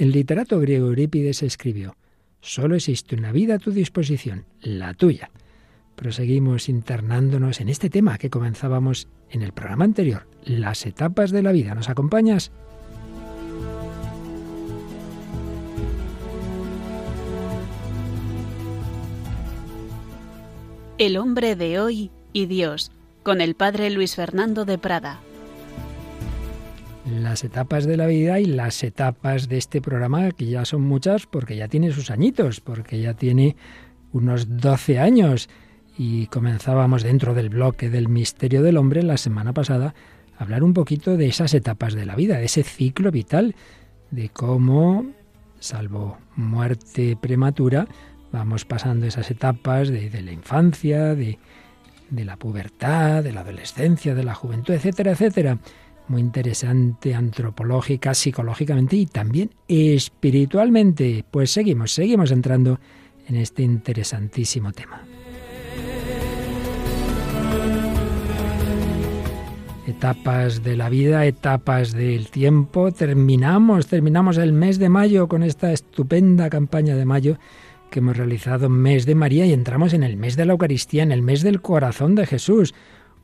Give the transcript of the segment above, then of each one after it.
El literato griego Eurípides escribió, Solo existe una vida a tu disposición, la tuya. Proseguimos internándonos en este tema que comenzábamos en el programa anterior, las etapas de la vida. ¿Nos acompañas? El hombre de hoy y Dios, con el padre Luis Fernando de Prada las etapas de la vida y las etapas de este programa, que ya son muchas porque ya tiene sus añitos, porque ya tiene unos 12 años. Y comenzábamos dentro del bloque del misterio del hombre la semana pasada a hablar un poquito de esas etapas de la vida, de ese ciclo vital, de cómo, salvo muerte prematura, vamos pasando esas etapas de, la infancia, de, de la pubertad, de la adolescencia, de la juventud, etcétera, etcétera muy interesante antropológica, psicológicamente y también espiritualmente. Pues seguimos, seguimos entrando en este interesantísimo tema. Etapas de la vida, etapas del tiempo. Terminamos, terminamos el mes de mayo con esta estupenda campaña de mayo que hemos realizado, mes de María, y entramos en el mes de la Eucaristía, en el mes del corazón de Jesús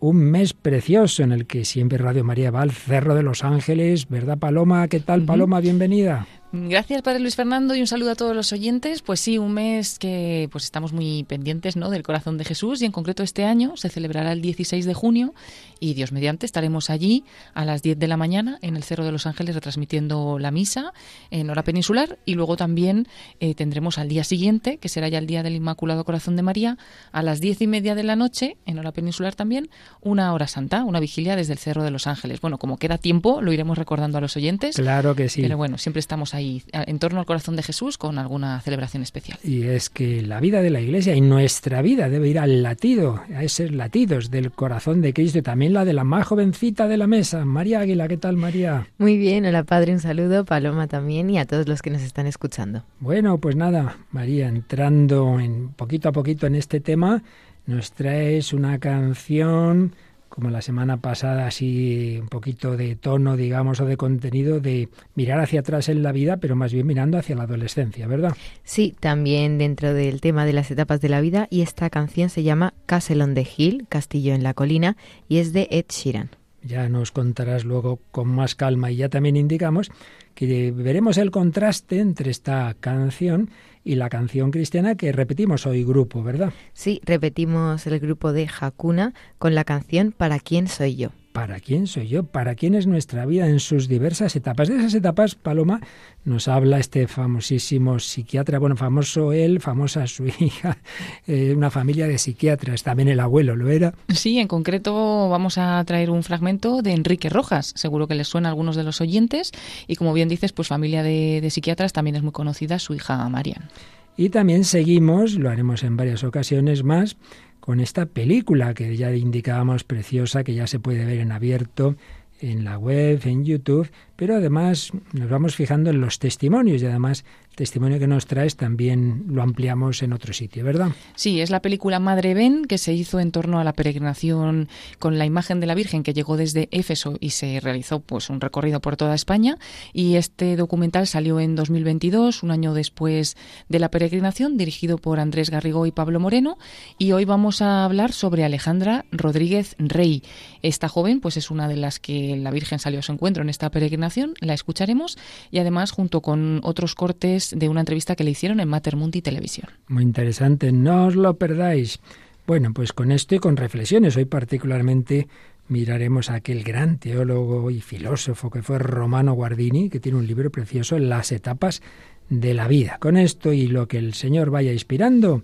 un mes precioso en el que siempre Radio María va al Cerro de los Ángeles, ¿verdad Paloma? ¿Qué tal Paloma? Bienvenida. Gracias, Padre Luis Fernando, y un saludo a todos los oyentes. Pues sí, un mes que pues estamos muy pendientes ¿no? del corazón de Jesús y en concreto este año se celebrará el 16 de junio y Dios mediante estaremos allí a las 10 de la mañana en el Cerro de los Ángeles retransmitiendo la misa en hora peninsular y luego también eh, tendremos al día siguiente, que será ya el día del Inmaculado Corazón de María, a las diez y media de la noche, en hora peninsular también, una hora santa, una vigilia desde el Cerro de los Ángeles. Bueno, como queda tiempo, lo iremos recordando a los oyentes. Claro que sí. Pero bueno, siempre estamos ahí en torno al corazón de Jesús con alguna celebración especial. Y es que la vida de la Iglesia y nuestra vida debe ir al latido, a esos latidos del corazón de Cristo y también la de la más jovencita de la mesa, María Águila. ¿Qué tal, María? Muy bien, hola Padre, un saludo, Paloma también y a todos los que nos están escuchando. Bueno, pues nada, María, entrando en poquito a poquito en este tema, nos traes una canción como la semana pasada, así un poquito de tono, digamos, o de contenido, de mirar hacia atrás en la vida, pero más bien mirando hacia la adolescencia, ¿verdad? Sí, también dentro del tema de las etapas de la vida, y esta canción se llama Castle on the Hill, Castillo en la Colina, y es de Ed Sheeran. Ya nos contarás luego con más calma y ya también indicamos que veremos el contraste entre esta canción y la canción cristiana que repetimos hoy grupo, ¿verdad? Sí, repetimos el grupo de Hakuna con la canción ¿Para quién soy yo? ¿Para quién soy yo? ¿Para quién es nuestra vida en sus diversas etapas? De esas etapas, Paloma, nos habla este famosísimo psiquiatra, bueno, famoso él, famosa su hija, eh, una familia de psiquiatras, también el abuelo lo era. Sí, en concreto vamos a traer un fragmento de Enrique Rojas, seguro que les suena a algunos de los oyentes, y como bien dices, pues familia de, de psiquiatras también es muy conocida su hija Marian. Y también seguimos, lo haremos en varias ocasiones más, con esta película que ya indicábamos preciosa, que ya se puede ver en abierto en la web, en YouTube, pero además nos vamos fijando en los testimonios y además testimonio que nos traes también lo ampliamos en otro sitio, ¿verdad? Sí, es la película Madre Ben que se hizo en torno a la peregrinación con la imagen de la Virgen que llegó desde Éfeso y se realizó pues un recorrido por toda España y este documental salió en 2022, un año después de la peregrinación, dirigido por Andrés Garrigó y Pablo Moreno y hoy vamos a hablar sobre Alejandra Rodríguez Rey. Esta joven pues es una de las que la Virgen salió a su encuentro en esta peregrinación, la escucharemos y además junto con otros cortes de una entrevista que le hicieron en Mater Mundi Televisión. Muy interesante, no os lo perdáis. Bueno, pues con esto y con reflexiones, hoy particularmente miraremos a aquel gran teólogo y filósofo que fue Romano Guardini, que tiene un libro precioso, Las etapas de la vida. Con esto y lo que el Señor vaya inspirando,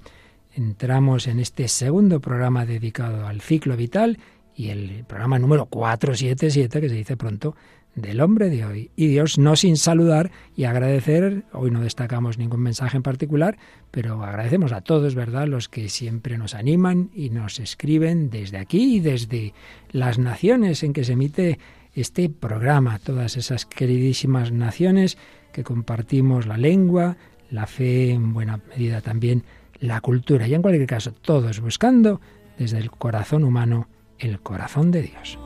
entramos en este segundo programa dedicado al ciclo vital y el programa número 477, que se dice pronto, del hombre de hoy. Y Dios no sin saludar y agradecer, hoy no destacamos ningún mensaje en particular, pero agradecemos a todos, ¿verdad?, los que siempre nos animan y nos escriben desde aquí y desde las naciones en que se emite este programa, todas esas queridísimas naciones que compartimos la lengua, la fe, en buena medida también la cultura, y en cualquier caso, todos buscando desde el corazón humano el corazón de Dios.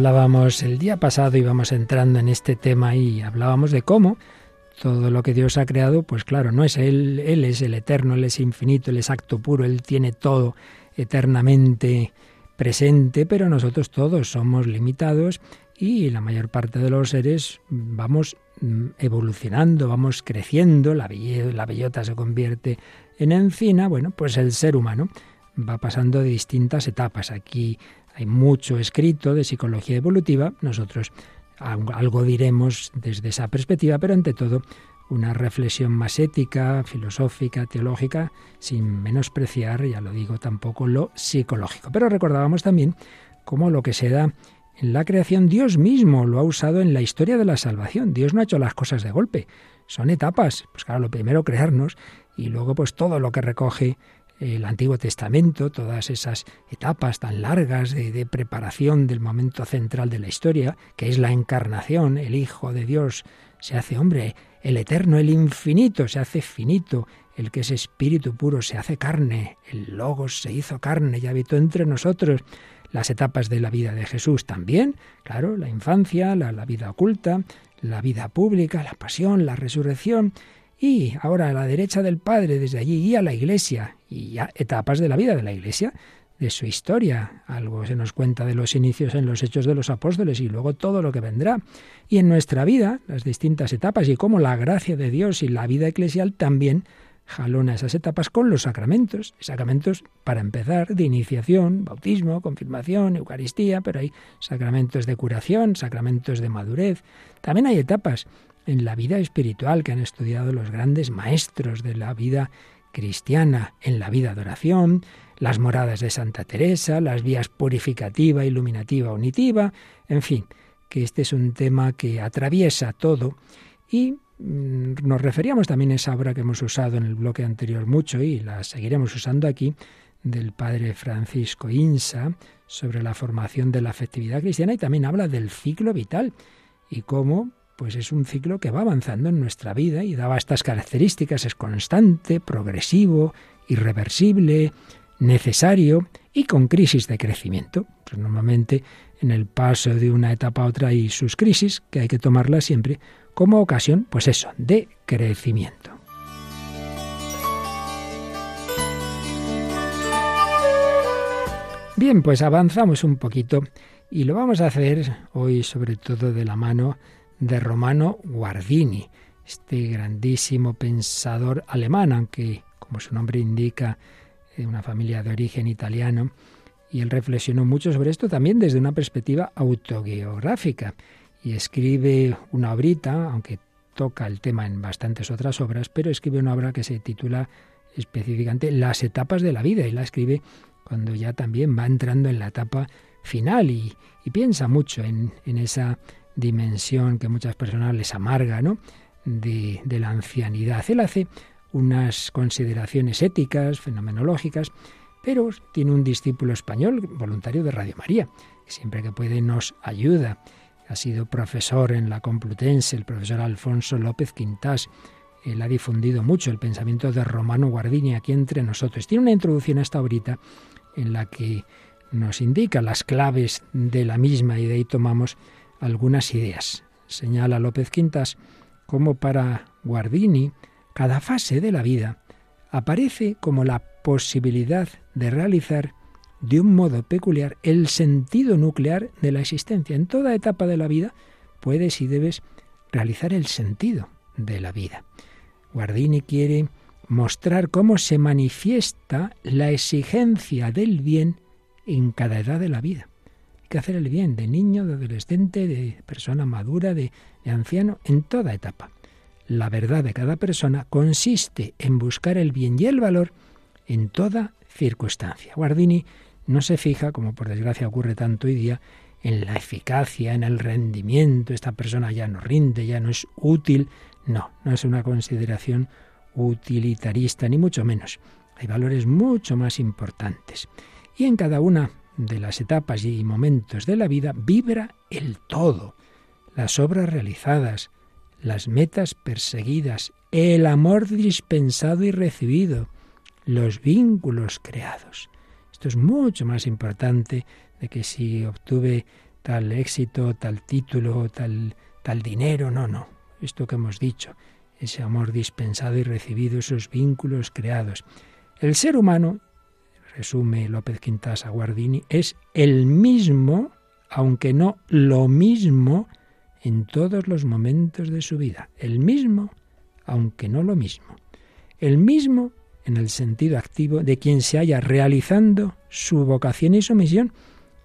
Hablábamos el día pasado, íbamos entrando en este tema y hablábamos de cómo todo lo que Dios ha creado, pues claro, no es Él, Él es el eterno, Él es infinito, Él es acto puro, Él tiene todo eternamente presente, pero nosotros todos somos limitados y la mayor parte de los seres vamos mm, evolucionando, vamos creciendo, la, la bellota se convierte en encina, bueno, pues el ser humano va pasando de distintas etapas. Aquí hay mucho escrito de psicología evolutiva, nosotros algo diremos desde esa perspectiva, pero ante todo una reflexión más ética, filosófica, teológica, sin menospreciar, ya lo digo, tampoco lo psicológico. Pero recordábamos también cómo lo que se da en la creación, Dios mismo lo ha usado en la historia de la salvación. Dios no ha hecho las cosas de golpe, son etapas. Pues claro, lo primero crearnos y luego pues todo lo que recoge el Antiguo Testamento, todas esas etapas tan largas de, preparación del momento central de la historia, que es la encarnación, el Hijo de Dios se hace hombre, el eterno, el infinito se hace finito, el que es espíritu puro se hace carne, el Logos se hizo carne y habitó entre nosotros. Las etapas de la vida de Jesús también, claro, la infancia, la, vida oculta, la vida pública, la pasión, la resurrección, y ahora a la derecha del Padre, desde allí, y a la Iglesia, y ya etapas de la vida de la Iglesia, de su historia. Algo se nos cuenta de los inicios en los hechos de los apóstoles y luego todo lo que vendrá. Y en nuestra vida, las distintas etapas y cómo la gracia de Dios y la vida eclesial también jalona esas etapas con los sacramentos. Sacramentos, para empezar, de iniciación, bautismo, confirmación, Eucaristía, pero hay sacramentos de curación, sacramentos de madurez. También hay etapas en la vida espiritual que han estudiado los grandes maestros de la vida cristiana, en la vida de oración, las moradas de Santa Teresa, las vías purificativa, iluminativa, unitiva, en fin, que este es un tema que atraviesa todo y nos referíamos también a esa obra que hemos usado en el bloque anterior mucho y la seguiremos usando aquí del padre Francisco Insa sobre la formación de la afectividad cristiana y también habla del ciclo vital y cómo pues es un ciclo que va avanzando en nuestra vida y daba estas características, es constante, progresivo, irreversible, necesario y con crisis de crecimiento. Pues normalmente en el paso de una etapa a otra hay sus crisis, que hay que tomarlas siempre como ocasión, pues eso, de crecimiento. Bien, pues avanzamos un poquito y lo vamos a hacer hoy sobre todo de la mano de Romano Guardini, este grandísimo pensador alemán, aunque como su nombre indica, de una familia de origen italiano, y él reflexionó mucho sobre esto también desde una perspectiva autogeográfica y escribe una obrita, aunque toca el tema en bastantes otras obras, pero escribe una obra que se titula específicamente Las etapas de la vida y la escribe cuando ya también va entrando en la etapa final y, piensa mucho en, esa dimensión que muchas personas les amarga, ¿no? De, de, la ancianidad. Él hace unas consideraciones éticas, fenomenológicas, pero tiene un discípulo español, voluntario de Radio María, que siempre que puede nos ayuda. Ha sido profesor en la Complutense, el profesor Alfonso López Quintás. Él ha difundido mucho el pensamiento de Romano Guardini aquí entre nosotros. Tiene una introducción a esta horita en la que nos indica las claves de la misma y de ahí tomamos algunas ideas. Señala López Quintas como para Guardini cada fase de la vida aparece como la posibilidad de realizar de un modo peculiar el sentido nuclear de la existencia. En toda etapa de la vida puedes y debes realizar el sentido de la vida. Guardini quiere mostrar cómo se manifiesta la exigencia del bien en cada edad de la vida que hacer el bien de niño, de adolescente, de persona madura, de, anciano, en toda etapa. La verdad de cada persona consiste en buscar el bien y el valor en toda circunstancia. Guardini no se fija, como por desgracia ocurre tanto hoy día, en la eficacia, en el rendimiento, esta persona ya no rinde, ya no es útil. No, no es una consideración utilitarista, ni mucho menos. Hay valores mucho más importantes. Y en cada una de las etapas y momentos de la vida vibra el todo, las obras realizadas, las metas perseguidas, el amor dispensado y recibido, los vínculos creados. Esto es mucho más importante de que si obtuve tal éxito, tal título, tal, tal dinero, no, no. Esto que hemos dicho, ese amor dispensado y recibido, esos vínculos creados. El ser humano, resume López Quintas Guardini, es el mismo, aunque no lo mismo, en todos los momentos de su vida. El mismo, aunque no lo mismo. El mismo en el sentido activo de quien se haya realizando su vocación y su misión.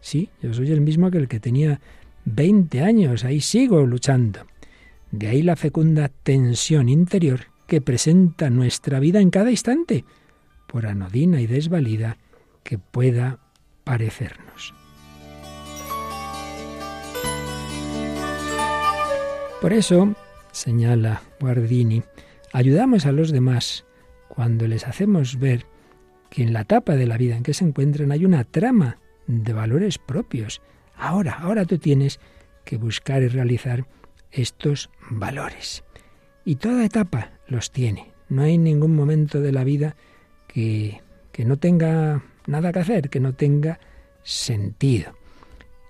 Sí, yo soy el mismo que el que tenía 20 años, ahí sigo luchando. De ahí la fecunda tensión interior que presenta nuestra vida en cada instante, por anodina y desvalida que pueda parecernos. Por eso, señala Guardini, ayudamos a los demás cuando les hacemos ver que en la etapa de la vida en que se encuentran hay una trama de valores propios. Ahora, ahora tú tienes que buscar y realizar estos valores. Y toda etapa los tiene. No hay ningún momento de la vida que, que no tenga nada que hacer, que no tenga sentido.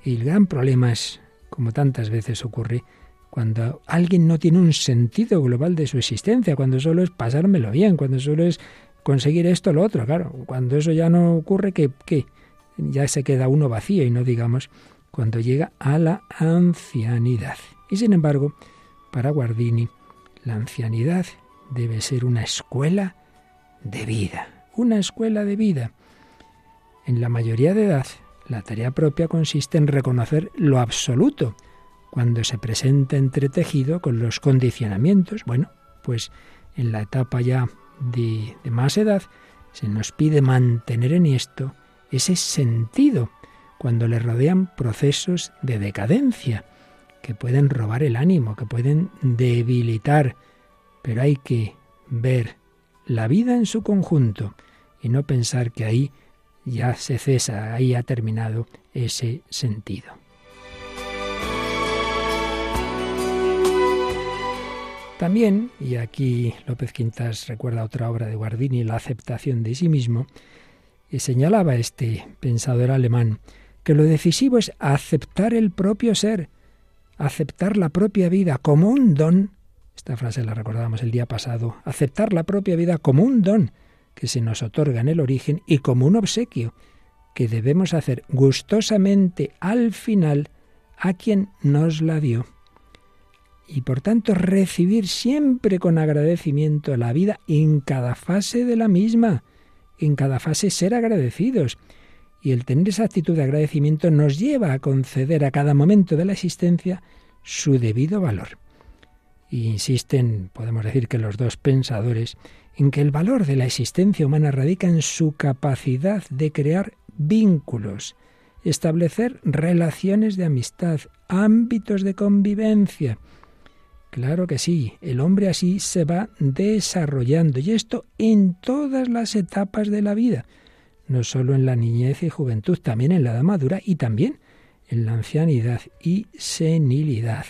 Y el gran problema es, como tantas veces ocurre, cuando alguien no tiene un sentido global de su existencia, cuando solo es pasármelo bien, cuando solo es conseguir esto o lo otro, claro, cuando eso ya no ocurre, que, que ya se queda uno vacío y no digamos cuando llega a la ancianidad. Y sin embargo, para Guardini, la ancianidad debe ser una escuela de vida, una escuela de vida. En la mayoría de edad, la tarea propia consiste en reconocer lo absoluto, cuando se presenta entretejido con los condicionamientos. Bueno, pues en la etapa ya de, de más edad se nos pide mantener en esto ese sentido cuando le rodean procesos de decadencia que pueden robar el ánimo, que pueden debilitar, pero hay que ver la vida en su conjunto y no pensar que ahí ya se cesa, ahí ha terminado ese sentido. También, y aquí López Quintas recuerda otra obra de Guardini, La aceptación de sí mismo, y señalaba este pensador alemán que lo decisivo es aceptar el propio ser, aceptar la propia vida como un don. Esta frase la recordábamos el día pasado, aceptar la propia vida como un don que se nos otorga en el origen y como un obsequio que debemos hacer gustosamente al final a quien nos la dio. Y por tanto recibir siempre con agradecimiento la vida en cada fase de la misma, en cada fase ser agradecidos y el tener esa actitud de agradecimiento nos lleva a conceder a cada momento de la existencia su debido valor. Y insisten, podemos decir que los dos pensadores, en que el valor de la existencia humana radica en su capacidad de crear vínculos, establecer relaciones de amistad, ámbitos de convivencia. Claro que sí, el hombre así se va desarrollando y esto en todas las etapas de la vida no solo en la niñez y juventud, también en la edad madura y también en la ancianidad y senilidad.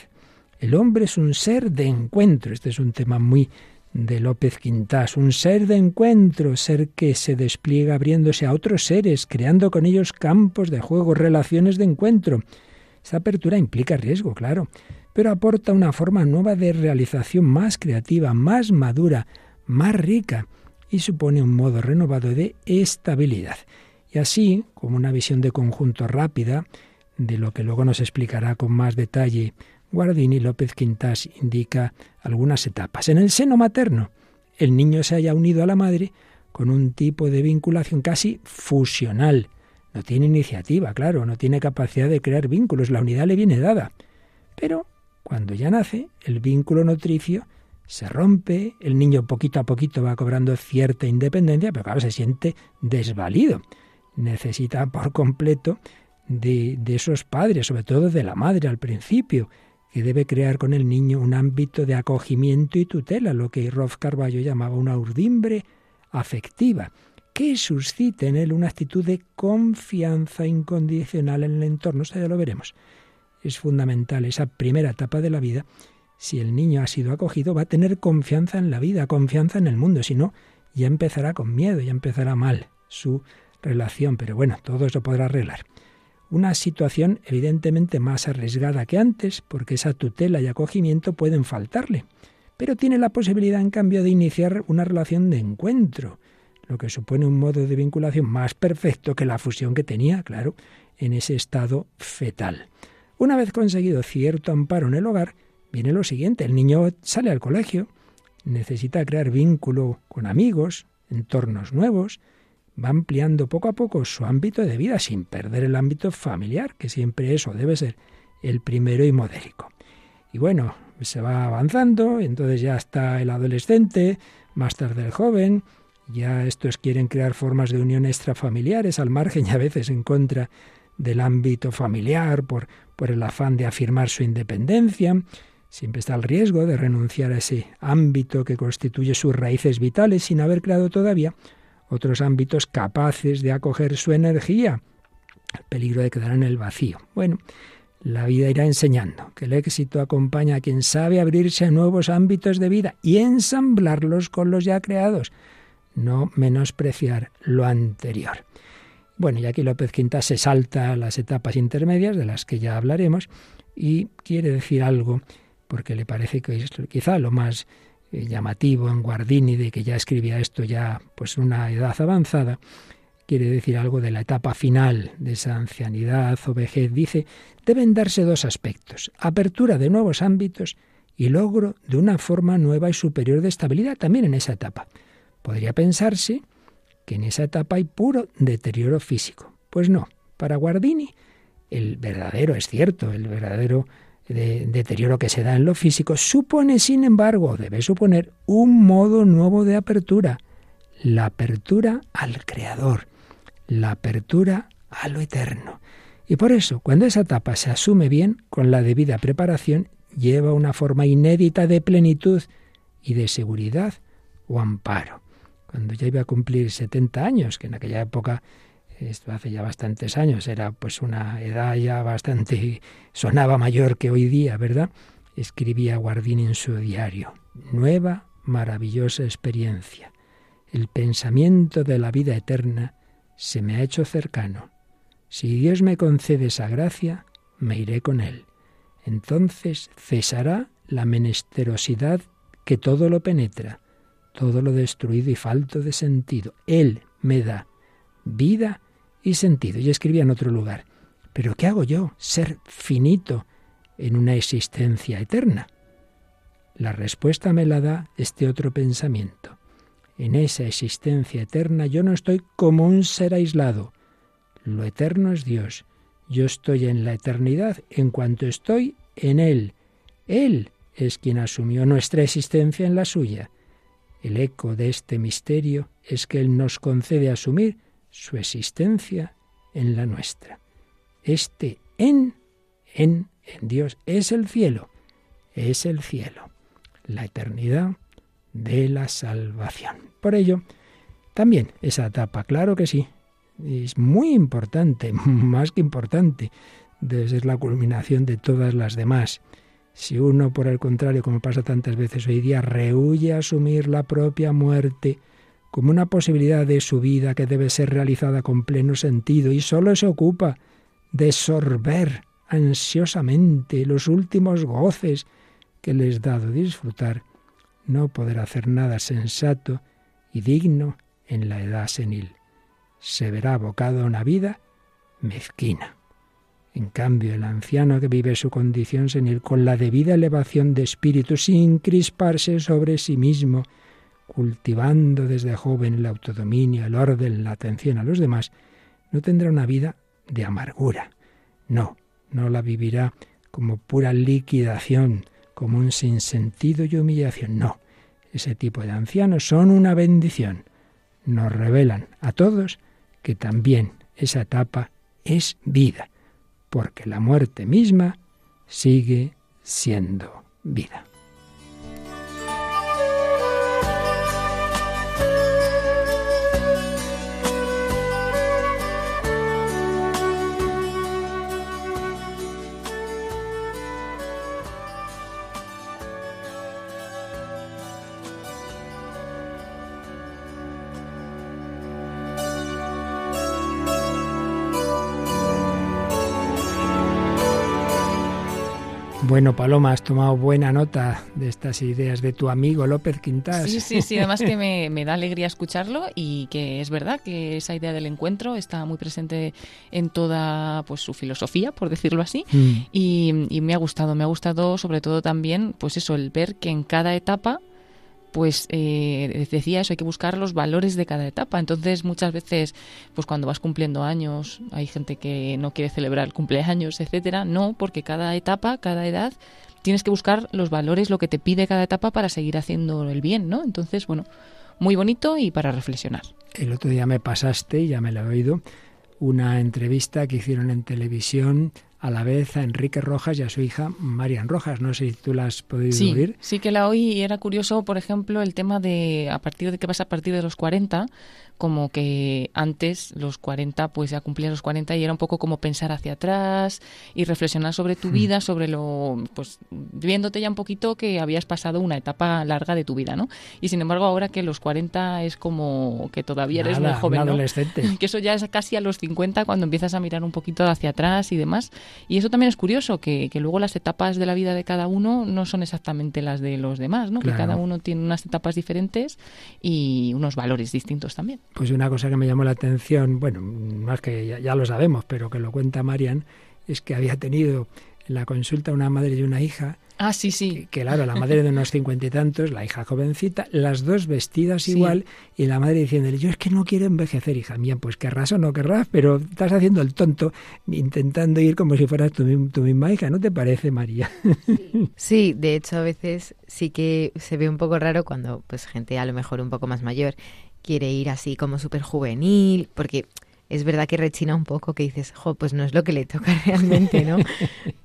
El hombre es un ser de encuentro. Este es un tema muy de López Quintás, un ser de encuentro, ser que se despliega abriéndose a otros seres, creando con ellos campos de juego, relaciones de encuentro. Esa apertura implica riesgo, claro, pero aporta una forma nueva de realización más creativa, más madura, más rica y supone un modo renovado de estabilidad. Y así, como una visión de conjunto rápida, de lo que luego nos explicará con más detalle Guardini, López Quintas indica algunas etapas. En el seno materno, el niño se haya unido a la madre con un tipo de vinculación casi fusional. No tiene iniciativa, claro, no tiene capacidad de crear vínculos, la unidad le viene dada. Pero cuando ya nace, el vínculo nutricio se rompe, el niño poquito a poquito va cobrando cierta independencia, pero claro, se siente desvalido. Necesita por completo de, de, esos padres, sobre todo de la madre al principio, que debe crear con el niño un ámbito de acogimiento y tutela, lo que Rolf Carballo llamaba una urdimbre afectiva, que suscite en él una actitud de confianza incondicional en el entorno. Eso ya lo veremos. Es fundamental esa primera etapa de la vida si el niño ha sido acogido, va a tener confianza en la vida, confianza en el mundo. Si no, ya empezará con miedo, ya empezará mal su relación. Pero bueno, todo eso podrá arreglar. una situación evidentemente más arriesgada que antes, porque esa tutela y acogimiento pueden faltarle, pero tiene la posibilidad en cambio de iniciar una relación de encuentro, lo que supone un modo de vinculación más perfecto que la fusión que tenía, claro, en ese estado fetal. Una vez conseguido cierto amparo en el hogar, viene lo siguiente, el niño sale al colegio, necesita crear vínculo con amigos, entornos nuevos, va ampliando poco a poco su ámbito de vida sin perder el ámbito familiar, que siempre eso debe ser el primero y modélico. Y bueno, se va avanzando, entonces ya está el adolescente, más tarde el joven, ya estos quieren crear formas de unión extrafamiliares al margen y a veces en contra del ámbito familiar por, por el afán de afirmar su independencia. Siempre está el riesgo de renunciar a ese ámbito que constituye sus raíces vitales sin haber creado todavía otros ámbitos capaces de acoger su energía. El peligro de quedar en el vacío. Bueno, la vida irá enseñando que el éxito acompaña a quien sabe abrirse a nuevos ámbitos de vida y ensamblarlos con los ya creados no menospreciar lo anterior. Bueno, y aquí López Quinta se salta las etapas intermedias de las que ya hablaremos y quiere decir algo porque le parece que es quizá lo más eh, llamativo en Guardini de que ya escribía esto ya pues una edad avanzada. Quiere decir algo de la etapa final de esa ancianidad. O vejez dice deben darse dos aspectos apertura de nuevos ámbitos y logro de una forma nueva y superior de estabilidad también en esa etapa. Podría pensarse que en esa etapa hay puro deterioro físico. Pues no, para Guardini el verdadero, es cierto, el verdadero deterioro que se da en lo físico supone, sin embargo, debe suponer un modo nuevo de apertura, la apertura al Creador, la apertura a lo eterno. Y por eso, cuando esa etapa se asume bien, con la debida preparación, lleva una forma inédita de plenitud y de seguridad o amparo cuando ya iba a cumplir 70 años, que en aquella época, esto hace ya bastantes años, era pues una edad ya bastante, sonaba mayor que hoy día, ¿verdad? Escribía Guardini en su diario, nueva, maravillosa experiencia. El pensamiento de la vida eterna se me ha hecho cercano. Si Dios me concede esa gracia, me iré con Él. Entonces cesará la menesterosidad que todo lo penetra todo lo destruido y falto de sentido. Él me da vida y sentido. Y escribía en otro lugar, pero ¿qué hago yo? Ser finito en una existencia eterna. La respuesta me la da este otro pensamiento. En esa existencia eterna yo no estoy como un ser aislado. Lo eterno es Dios. Yo estoy en la eternidad en cuanto estoy en Él. Él es quien asumió nuestra existencia en la suya. El eco de este misterio es que Él nos concede asumir su existencia en la nuestra. Este en, en, en Dios es el cielo, es el cielo, la eternidad de la salvación. Por ello, también esa etapa, claro que sí, es muy importante, más que importante, debe ser la culminación de todas las demás. Si uno, por el contrario, como pasa tantas veces hoy día, rehuye asumir la propia muerte como una posibilidad de su vida que debe ser realizada con pleno sentido y solo se ocupa de sorber ansiosamente los últimos goces que les dado disfrutar, no podrá hacer nada sensato y digno en la edad senil. Se verá abocado a una vida mezquina. En cambio, el anciano que vive su condición senil con la debida elevación de espíritu, sin crisparse sobre sí mismo, cultivando desde joven el autodominio, el orden, la atención a los demás, no tendrá una vida de amargura. No, no la vivirá como pura liquidación, como un sinsentido y humillación. No, ese tipo de ancianos son una bendición. Nos revelan a todos que también esa etapa es vida porque la muerte misma sigue siendo vida. Bueno, Paloma, has tomado buena nota de estas ideas de tu amigo López Quintas. Sí, sí, sí, además que me, da alegría escucharlo y que es verdad que esa idea del encuentro está muy presente en toda pues su filosofía, por decirlo así, mm. y, y me ha gustado, me ha gustado sobre todo también, pues eso, el ver que en cada etapa pues eh, decía eso, hay que buscar los valores de cada etapa. Entonces, muchas veces, pues cuando vas cumpliendo años, hay gente que no quiere celebrar el cumpleaños, etcétera. No, porque cada etapa, cada edad, tienes que buscar los valores, lo que te pide cada etapa para seguir haciendo el bien, ¿no? Entonces, bueno, muy bonito y para reflexionar. El otro día me pasaste, ya me lo he oído, una entrevista que hicieron en televisión a la vez a Enrique Rojas y a su hija Marian Rojas. No sé si tú la has podido sí, oír. Sí, que la oí y era curioso, por ejemplo, el tema de a partir de qué pasa a partir de los 40, como que antes los 40, pues ya cumplías los 40 y era un poco como pensar hacia atrás y reflexionar sobre tu hmm. vida, sobre lo, pues viéndote ya un poquito que habías pasado una etapa larga de tu vida, ¿no? Y sin embargo ahora que los 40 es como que todavía eres muy joven, adolescente. Que eso ya es casi a los 50 cuando empiezas a mirar un poquito hacia atrás y demás. Y eso también es curioso, que, que luego las etapas de la vida de cada uno no son exactamente las de los demás, ¿no? Que cada uno tiene unas etapas diferentes y unos valores distintos también. Pues una cosa que me llamó la atención, bueno, más que ya, lo sabemos, pero que lo cuenta Marian, es que había tenido en la consulta una madre y una hija. Ah, sí, sí. Que, claro, la madre de unos cincuenta y tantos, la hija jovencita, las dos vestidas igual, y la madre diciéndole, yo es que no quiero envejecer, hija mía, pues querrás o no querrás, pero estás haciendo el tonto intentando ir como si fueras tu, tu misma hija, ¿no te parece, María? Sí, de hecho a veces sí que se ve un poco raro cuando pues gente a lo mejor un poco más mayor quiere ir así como súper juvenil, porque es verdad que rechina un poco, que dices, jo, pues no es lo que le toca realmente, ¿no?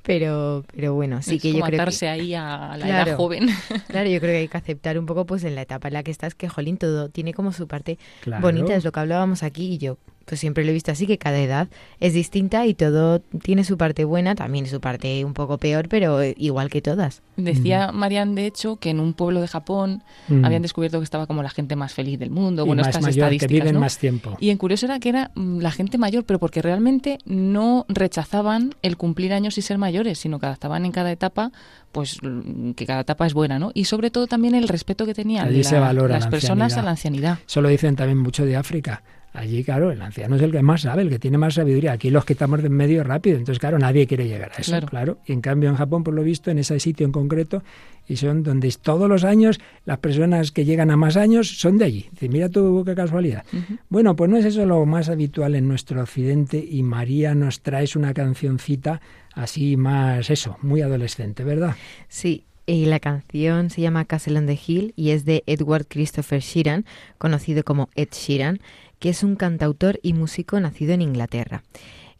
Pero, pero bueno, sí que yo creo que... ahí a la edad joven. Claro, yo creo que hay que aceptar un poco, pues en la etapa en la que estás, que, jolín, todo tiene como su parte bonita, es lo que hablábamos aquí, y yo pues siempre lo he visto así, que cada edad es distinta y todo tiene su parte buena, también su parte un poco peor, pero igual que todas. Decía Marian, de hecho, que en un pueblo de Japón habían descubierto que estaba como la gente más feliz del mundo, bueno, estas estadísticas, que viven más tiempo. Y en curioso era que era mm, la gente mayor, pero porque realmente no rechazaban el cumplir años y ser mayores, sino que adaptaban en cada etapa pues mm, que cada etapa es buena, ¿no? Y sobre todo también el respeto que tenían las personas a la ancianidad. Eso lo dicen también mucho de África. Allí, claro, el anciano es el que más sabe, el que tiene más sabiduría. Aquí los quitamos de en medio rápido, entonces, claro, nadie quiere llegar a eso, claro. Y en cambio, en Japón, por lo visto, en ese sitio en concreto, y son donde todos los años las personas que llegan a más años son de allí. Dice, mira tú qué casualidad. Bueno, pues no es eso lo más habitual en nuestro occidente y María nos trae una cancioncita así más eso, muy adolescente, ¿verdad? Sí, y la canción se llama Castle on the Hill y es de Edward Christopher Sheeran, conocido como Ed Sheeran, que es un cantautor y músico nacido en Inglaterra.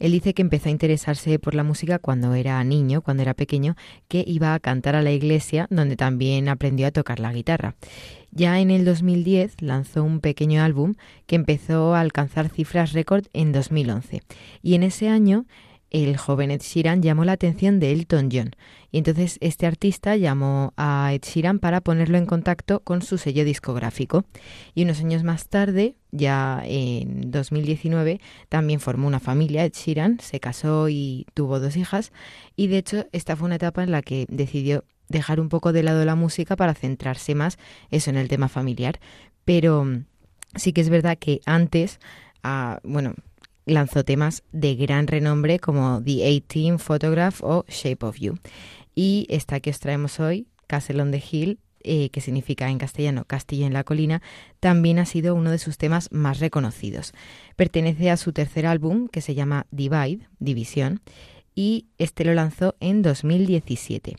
Él dice que empezó a interesarse por la música cuando era niño, cuando era pequeño, que iba a cantar a la iglesia, donde también aprendió a tocar la guitarra. Ya en el 2010 lanzó un pequeño álbum que empezó a alcanzar cifras récord en 2011. Y en ese año el joven Ed Sheeran llamó la atención de Elton John. Y entonces este artista llamó a Ed Sheeran para ponerlo en contacto con su sello discográfico. Y unos años más tarde, ya en 2019, también formó una familia. Ed Sheeran se casó y tuvo dos hijas. Y de hecho, esta fue una etapa en la que decidió dejar un poco de lado la música para centrarse más eso en el tema familiar. Pero sí que es verdad que antes, ah, bueno, lanzó temas de gran renombre como The 18 Photograph o Shape of You. Y esta que os traemos hoy, Castle on the Hill, eh, que significa en castellano Castillo en la Colina, también ha sido uno de sus temas más reconocidos. Pertenece a su tercer álbum, que se llama Divide, División, y este lo lanzó en 2017.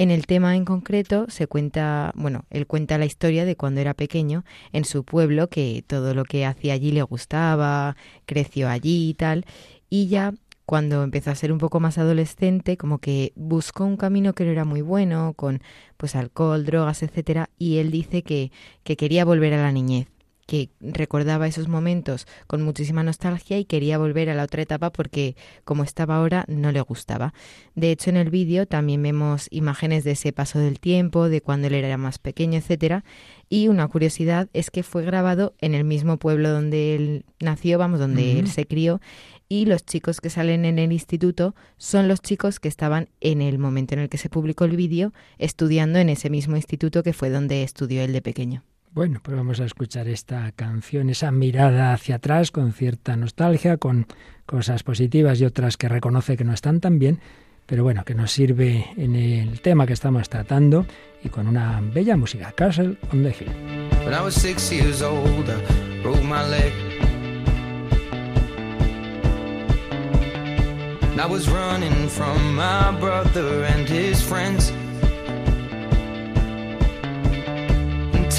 En el tema en concreto se cuenta, bueno, él cuenta la historia de cuando era pequeño en su pueblo, que todo lo que hacía allí le gustaba, creció allí y tal, y ya cuando empezó a ser un poco más adolescente, como que buscó un camino que no era muy bueno, con pues alcohol, drogas, etcétera, y él dice que, que quería volver a la niñez, que recordaba esos momentos con muchísima nostalgia y quería volver a la otra etapa porque como estaba ahora no le gustaba. De hecho, en el vídeo también vemos imágenes de ese paso del tiempo, de cuando él era más pequeño, etcétera. Y una curiosidad es que fue grabado en el mismo pueblo donde él nació, vamos, donde él se crió, y los chicos que salen en el instituto son los chicos que estaban en el momento en el que se publicó el vídeo estudiando en ese mismo instituto que fue donde estudió él de pequeño. Bueno, pues vamos a escuchar esta canción, esa mirada hacia atrás con cierta nostalgia, con cosas positivas y otras que reconoce que no están tan bien, pero bueno, que nos sirve en el tema que estamos tratando y con una bella música, Castle on the Hill. I was running from my brother and his friends.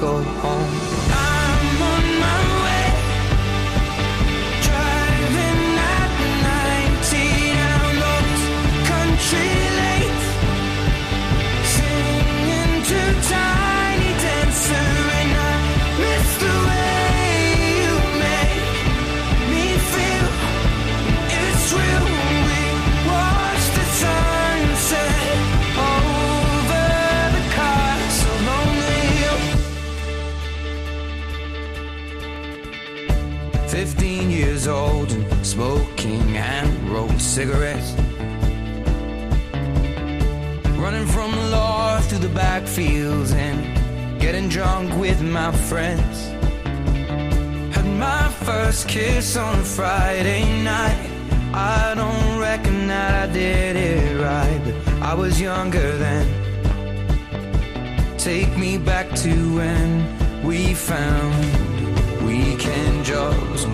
go home. Friends. Had my first kiss on a Friday night. I don't reckon that I did it right, but I was younger then. Take me back to when we found weekend jobs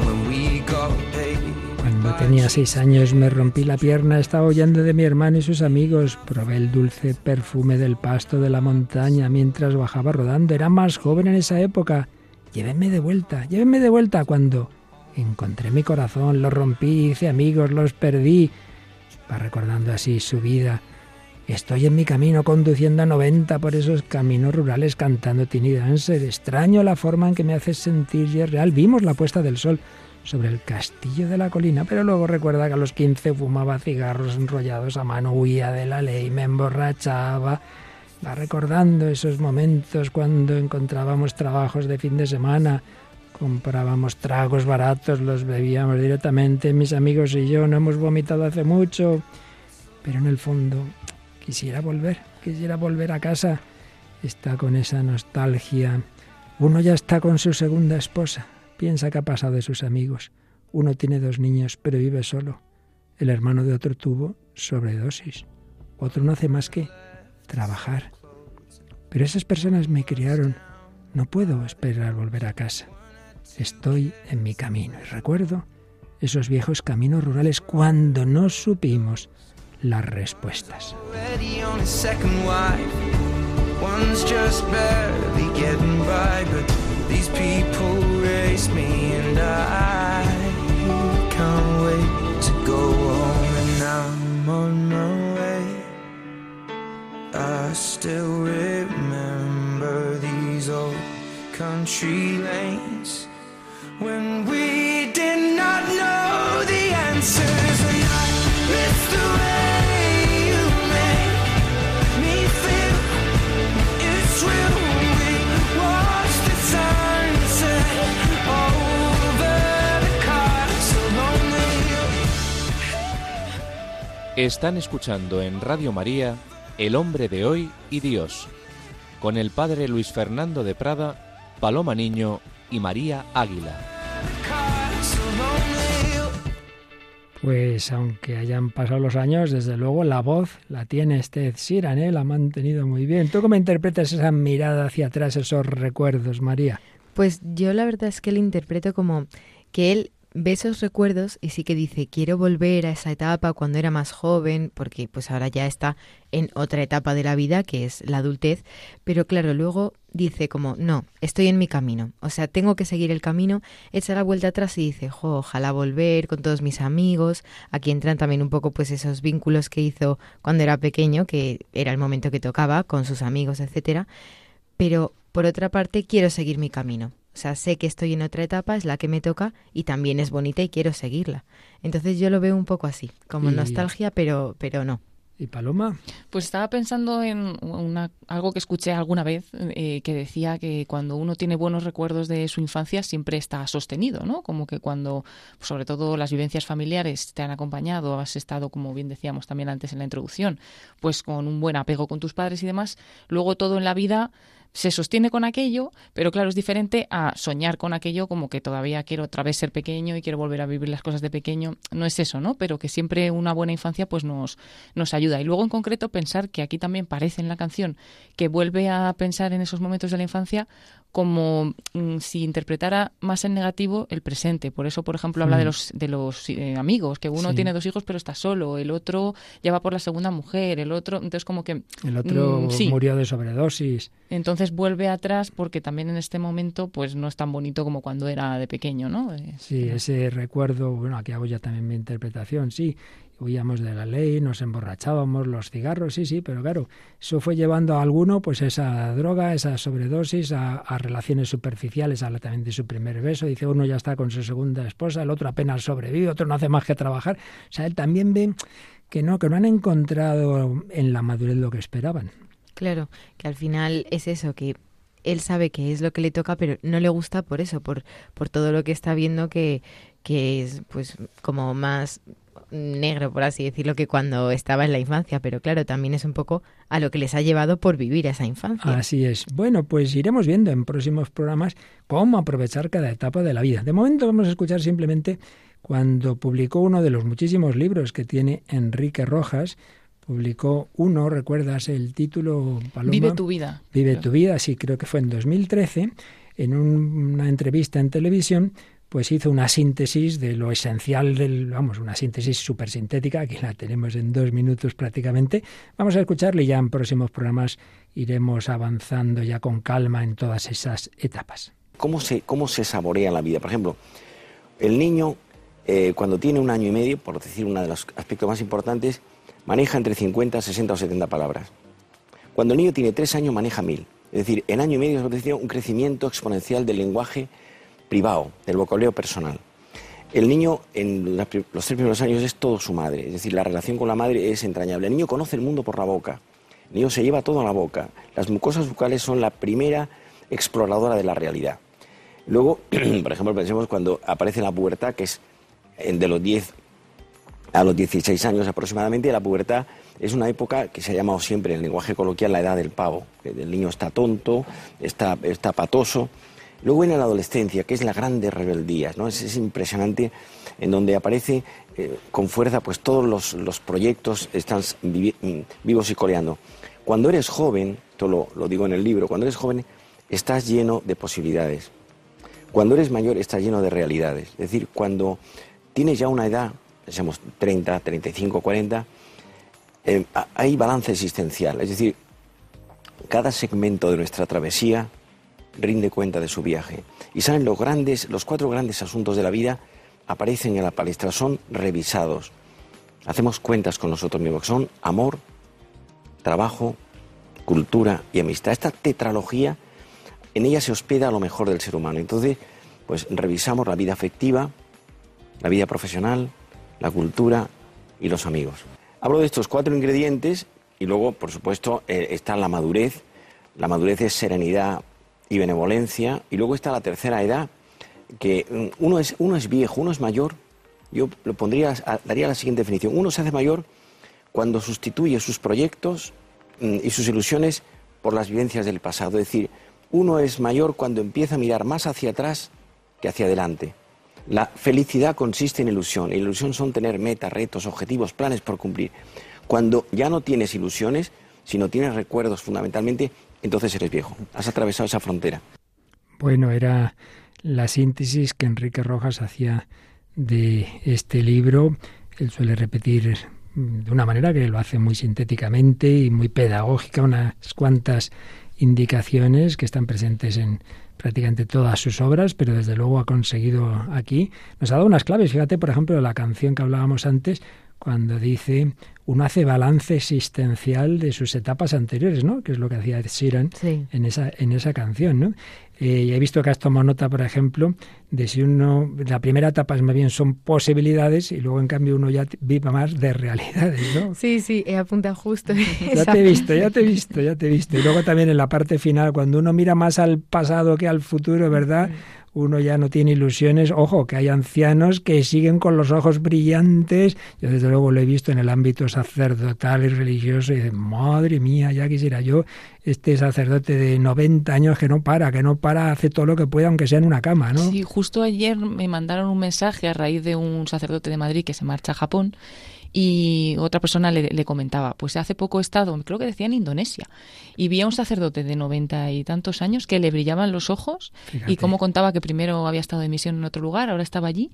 tenía seis años me rompí la pierna, estaba huyendo de mi hermano y sus amigos, probé el dulce perfume del pasto de la montaña mientras bajaba rodando. Era más joven en esa época. Llévenme de vuelta, llévenme de vuelta cuando encontré mi corazón, lo rompí, hice amigos, los perdí. Va recordando así su vida. Estoy en mi camino conduciendo a 90 por esos caminos rurales cantando Tiny Dancer. Extraño la forma en que me haces sentir y es real. Vimos la puesta del sol sobre el castillo de la colina, pero luego recuerda que a los 15 fumaba cigarros enrollados a mano, huía de la ley, me emborrachaba. Va recordando esos momentos cuando encontrábamos trabajos de fin de semana, comprábamos tragos baratos, los bebíamos directamente, mis amigos y yo no hemos vomitado hace mucho, pero en el fondo quisiera volver, quisiera volver a casa. Está con esa nostalgia. Uno ya está con su segunda esposa, Piensa que ha pasado de sus amigos. Uno tiene dos niños, pero vive solo. El hermano de otro tuvo sobredosis. Otro no hace más que trabajar. Pero esas personas me criaron. No puedo esperar volver a casa. Estoy en mi camino y recuerdo esos viejos caminos rurales cuando no supimos las respuestas. These people race me and I can't wait to go home and I'm on my way. I still remember these old country lanes when we did not know the answers Están escuchando en Radio María El hombre de hoy y Dios, con el padre Luis Fernando de Prada, Paloma Niño y María Águila. Pues aunque hayan pasado los años, desde luego la voz la tiene este Sheeran, ¿eh? la ha mantenido muy bien. ¿Tú cómo interpretas esa mirada hacia atrás, esos recuerdos, María? Pues yo la verdad es que lo interpreto como que él ve esos recuerdos y sí que dice, quiero volver a esa etapa cuando era más joven, porque pues ahora ya está en otra etapa de la vida, que es la adultez, pero claro, luego dice como, no, estoy en mi camino, o sea, tengo que seguir el camino, echa la vuelta atrás y dice, jo, ojalá volver con todos mis amigos, aquí entran también un poco pues esos vínculos que hizo cuando era pequeño, que era el momento que tocaba con sus amigos, etcétera, pero por otra parte quiero seguir mi camino. O sea, sé que estoy en otra etapa, es la que me toca y también es bonita y quiero seguirla. Entonces yo lo veo un poco así, como nostalgia, pero, pero no. ¿Y Paloma? Pues estaba pensando en una, algo que escuché alguna vez eh, que decía que cuando uno tiene buenos recuerdos de su infancia siempre está sostenido, ¿no? Como que cuando, sobre todo las vivencias familiares te han acompañado, has estado, como bien decíamos también antes en la introducción, pues con un buen apego con tus padres y demás, luego todo en la vida se sostiene con aquello, pero claro, es diferente a soñar con aquello como que todavía quiero otra vez ser pequeño y quiero volver a vivir las cosas de pequeño. No es eso, ¿no? Pero que siempre una buena infancia pues nos, nos ayuda. Y luego en concreto pensar que aquí también parece en la canción que vuelve a pensar en esos momentos de la infancia como mm, si interpretara más en negativo el presente. Por eso, por ejemplo, habla de mm. los, de los eh, amigos, que uno tiene dos hijos pero está solo, el otro ya va por la segunda mujer, el otro, entonces como que... El otro mm, murió de sobredosis. Entonces vuelve atrás porque también en este momento pues no es tan bonito como cuando era de pequeño, ¿no? Sí, ese recuerdo, bueno, aquí hago ya también mi interpretación, sí, huíamos de la ley, nos emborrachábamos, los cigarros, sí, sí, pero claro, eso fue llevando a alguno pues esa droga, esa sobredosis, a, relaciones superficiales, habla también de su primer beso, dice uno ya está con su segunda esposa, el otro apenas sobrevive, otro no hace más que trabajar, o sea, él también ve que no, que no han encontrado en la madurez lo que esperaban. Claro, que al final es eso, que él sabe que es lo que le toca, pero no le gusta por eso, por, por todo lo que está viendo que, que es pues como más negro, por así decirlo, que cuando estaba en la infancia, pero claro, también es un poco a lo que les ha llevado por vivir esa infancia. Así es. Bueno, pues iremos viendo en próximos programas cómo aprovechar cada etapa de la vida. De momento vamos a escuchar simplemente cuando publicó uno de los muchísimos libros que tiene Enrique Rojas, publicó uno, ¿recuerdas el título? Vive tu vida. Vive tu vida, sí, creo que fue en 2013, en una entrevista en televisión, pues hizo una síntesis de lo esencial del, vamos, una síntesis súper sintética, aquí la tenemos en dos minutos prácticamente. Vamos a escucharle y ya en próximos programas iremos avanzando ya con calma en todas esas etapas. ¿Cómo se, cómo se saborea la vida? Por ejemplo, el niño, eh, cuando tiene un año y medio, por decir uno de los aspectos más importantes, maneja entre 50, 60 o 70 palabras. Cuando el niño tiene tres años, maneja mil. Es decir, en año y medio es un crecimiento exponencial del lenguaje privado, del vocabulario personal. El niño en los primeros años es todo su madre, es decir, la relación con la madre es entrañable. El niño conoce el mundo por la boca, el niño se lleva todo a la boca. Las mucosas bucales son la primera exploradora de la realidad. Luego, por ejemplo, pensemos cuando aparece la pubertad, que es de los 10 a los 16 años aproximadamente, la pubertad es una época que se ha llamado siempre en lenguaje coloquial la edad del pavo. El niño está tonto, está, está patoso, Luego viene la adolescencia, que es la grande rebeldía, ¿no? Es, impresionante en donde aparece eh, con fuerza, pues todos los, proyectos están vivos y coreando. Cuando eres joven, esto lo, lo digo en el libro, cuando eres joven estás lleno de posibilidades. Cuando eres mayor estás lleno de realidades. Es decir, cuando tienes ya una edad, pensemos 30, 35, 40, hay balance existencial. Es decir, cada segmento de nuestra travesía rinde cuenta de su viaje. Y saben, los grandes, los cuatro grandes asuntos de la vida aparecen en la palestra, son revisados. Hacemos cuentas con nosotros mismos, son amor, trabajo, cultura y amistad. Esta tetralogía, en ella se hospeda lo mejor del ser humano. Entonces, pues revisamos la vida afectiva, la vida profesional, la cultura y los amigos. Hablo de estos cuatro ingredientes y luego, por supuesto, eh, está la madurez. La madurez es serenidad, y benevolencia. Y luego está la tercera edad, que mm, uno es, uno es viejo, uno es mayor. Yo lo pondría, daría la siguiente definición. Uno se hace mayor cuando sustituye sus proyectos mm, y sus ilusiones por las vivencias del pasado. Es decir, uno es mayor cuando empieza a mirar más hacia atrás que hacia adelante. La felicidad consiste en ilusión. ilusión son tener metas, retos, objetivos, planes por cumplir. Cuando ya no tienes ilusiones, sino tienes recuerdos fundamentalmente, entonces eres viejo. Has atravesado esa frontera. Bueno, era la síntesis que Enrique Rojas hacía de este libro. Él suele repetir de una manera que lo hace muy sintéticamente y muy pedagógica unas cuantas indicaciones que están presentes en prácticamente todas sus obras, pero desde luego ha conseguido aquí. Nos ha dado unas claves. Fíjate, por ejemplo, la canción que hablábamos antes, cuando dice uno hace balance existencial de sus etapas anteriores, ¿no? Que es lo que hacía Ed Sheeran en esa en esa canción, ¿no? Eh, he visto que has tomado nota, por ejemplo, de si uno la primera etapa es más bien son posibilidades y luego en cambio uno ya vive más de realidades, ¿no? Sí, sí, he apuntado justo. ya te he visto, ya te he visto, ya te he visto. Y luego también en la parte final, cuando uno mira más al pasado que al futuro, ¿verdad? Uno ya no tiene ilusiones. Ojo, que hay ancianos que siguen con los ojos brillantes. Yo desde luego lo he visto en el ámbito sacerdotal y religioso y madre mía, ya quisiera yo este sacerdote de 90 años que no para, que no para, hace todo lo que puede, aunque sea en una cama, ¿no? Sí, justo ayer me mandaron un mensaje a raíz de un sacerdote de Madrid que se marcha a Japón y otra persona le, comentaba, pues hace poco he estado, creo que decía en Indonesia, y vi a un sacerdote de noventa y tantos años que le brillaban los ojos y como contaba que primero había estado de misión en otro lugar, ahora estaba allí,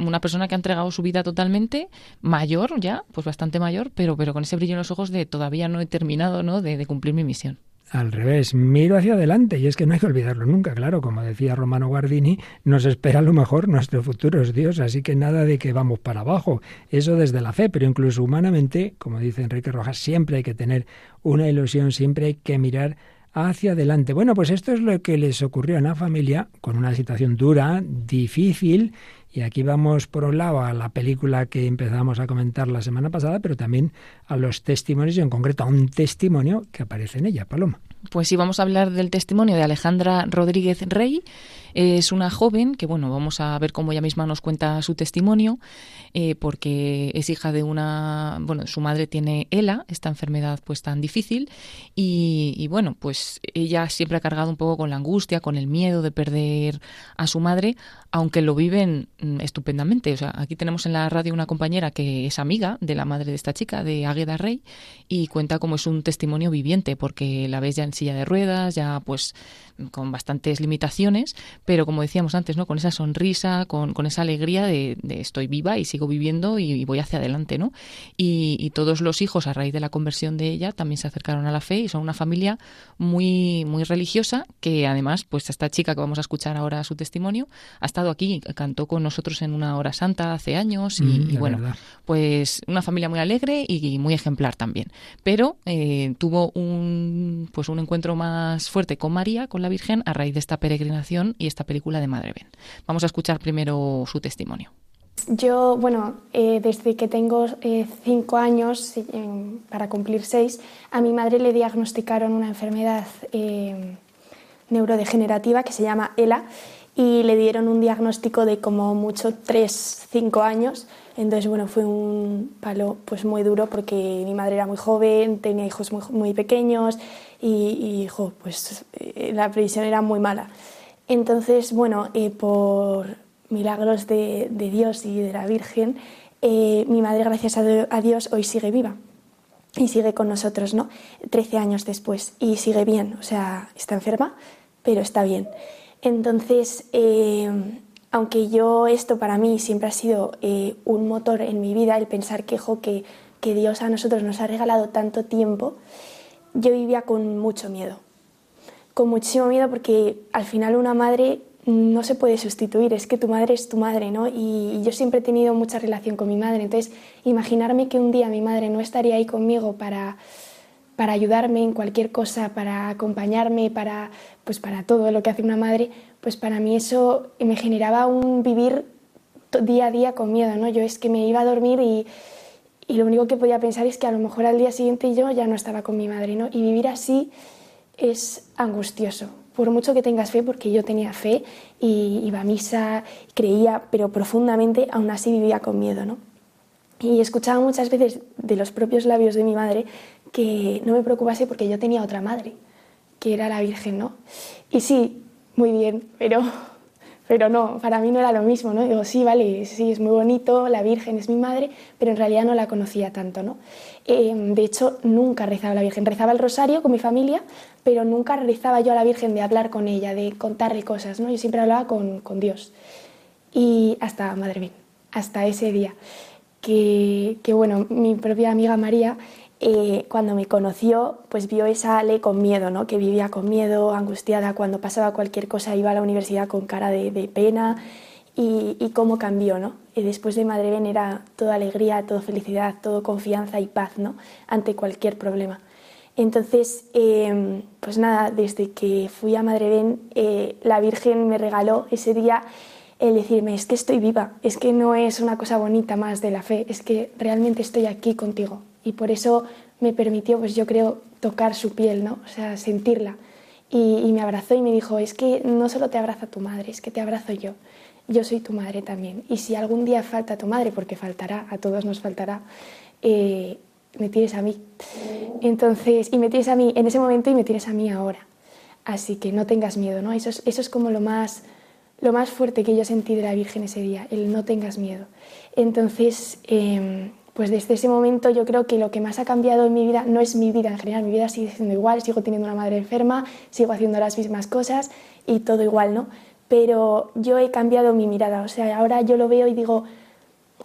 una persona que ha entregado su vida totalmente, mayor ya, pues bastante mayor, pero, pero con ese brillo en los ojos de todavía no he terminado ¿no? de cumplir mi misión. Al revés, miro hacia adelante y es que no hay que olvidarlo nunca, claro, como decía Romano Guardini, nos espera lo mejor, nuestro futuro es Dios, así que nada de que vamos para abajo, eso desde la fe, pero incluso humanamente, como dice Enrique Rojas, siempre hay que tener una ilusión, siempre hay que mirar hacia adelante. Bueno, pues esto es lo que les ocurrió a una familia con una situación dura, difícil, y aquí vamos por un lado a la película que empezamos a comentar la semana pasada, pero también a los testimonios y en concreto a un testimonio que aparece en ella, Paloma. Pues sí, vamos a hablar del testimonio de Alejandra Rodríguez Rey. Es una joven que, bueno, vamos a ver cómo ella misma nos cuenta su testimonio, eh, porque es hija de una, bueno, su madre tiene ELA, esta enfermedad pues tan difícil, y, y, bueno, pues ella siempre ha cargado un poco con la angustia, con el miedo de perder a su madre, aunque lo viven mm, estupendamente. O sea, aquí tenemos en la radio una compañera que es amiga de la madre de esta chica, de Águeda Rey, y cuenta cómo es un testimonio viviente, porque la ves ya en silla de ruedas, ya pues con bastantes limitaciones, pero como decíamos antes, ¿no? Con esa sonrisa, con, con esa alegría de, estoy viva y sigo viviendo y, voy hacia adelante, ¿no? Y, todos los hijos, a raíz de la conversión de ella, también se acercaron a la fe y son una familia muy, muy religiosa que además, pues esta chica que vamos a escuchar ahora su testimonio, ha estado aquí, cantó con nosotros en una hora santa hace años y, mm, bueno, pues una familia muy alegre y, muy ejemplar también. Pero eh, tuvo un, pues un encuentro más fuerte con María, con la Virgen, a raíz de esta peregrinación y esta película de Madre Ben. Vamos a escuchar primero su testimonio. Yo, bueno, eh, desde que tengo eh, cinco años, para cumplir seis, a mi madre le diagnosticaron una enfermedad neurodegenerativa que se llama ELA y le dieron un diagnóstico de como mucho 3, 5 años. Entonces, bueno, fue un palo pues muy duro porque mi madre era muy joven, tenía hijos muy, muy pequeños y, y pues eh, la previsión era muy mala. Entonces, bueno, eh, por milagros de, Dios y de la Virgen, eh, mi madre, gracias a, Dios, hoy sigue viva y sigue con nosotros, ¿no? 13 años después y sigue bien, o sea, está enferma, pero está bien. Entonces, eh, aunque yo esto para mí siempre ha sido un motor en mi vida, el pensar que, Dios a nosotros nos ha regalado tanto tiempo, yo vivía con mucho miedo. Con muchísimo miedo porque al final una madre no se puede sustituir, es que tu madre es tu madre, ¿no? Y, yo siempre he tenido mucha relación con mi madre, entonces imaginarme que un día mi madre no estaría ahí conmigo para, para ayudarme en cualquier cosa, para acompañarme, para, pues para todo lo que hace una madre, pues para mí eso me generaba un vivir día a día con miedo, ¿no? Yo es que me iba a dormir y, y lo único que podía pensar es que a lo mejor al día siguiente yo ya no estaba con mi madre, ¿no? Y vivir así es angustioso, por mucho que tengas fe, porque yo tenía fe y iba a misa, creía, pero profundamente aún así vivía con miedo, ¿no? Y escuchaba muchas veces de los propios labios de mi madre que no me preocupase porque yo tenía otra madre, que era la Virgen, ¿no? Y sí, muy bien, pero, pero no, para mí no era lo mismo, ¿no? Digo, sí, vale, sí, es muy bonito, la Virgen es mi madre, pero en realidad no la conocía tanto, ¿no? Eh, de hecho, nunca rezaba la Virgen. Rezaba el rosario con mi familia, pero nunca rezaba yo a la Virgen de hablar con ella, de contarle cosas, ¿no? Yo siempre hablaba con, con Dios. Y hasta, madre mía, hasta ese día, que, que bueno, mi propia amiga María eh, cuando me conoció, pues vio esa Ale con miedo, ¿no? que vivía con miedo, angustiada, cuando pasaba cualquier cosa iba a la universidad con cara de, pena y, cómo cambió. ¿no? Y después de Madre Ben era toda alegría, todo felicidad, todo confianza y paz ¿no? ante cualquier problema. Entonces, em, pues nada, desde que fui a Madre eh, la Virgen me regaló ese día el decirme, es que estoy viva, es que no es una cosa bonita más de la fe, es que realmente estoy aquí contigo, y por eso me permitió, pues yo creo, tocar su piel, ¿no? O sea, sentirla. Y, me abrazó y me dijo, es que no solo te abraza tu madre, es que te abrazo yo. Yo soy tu madre también. Y si algún día falta tu madre, porque faltará, a todos nos faltará, eh, me tienes a mí. Entonces, y me tienes a mí en ese momento y me tienes a mí ahora. Así que no tengas miedo, ¿no? Eso es, eso es como lo más, lo más fuerte que yo sentí de la Virgen ese día, el no tengas miedo. Entonces, em, pues desde ese momento yo creo que lo que más ha cambiado en mi vida no es mi vida en general, mi vida sigue siendo igual, sigo teniendo una madre enferma, sigo haciendo las mismas cosas y todo igual, ¿no? Pero yo he cambiado mi mirada, o sea, ahora yo lo veo y digo,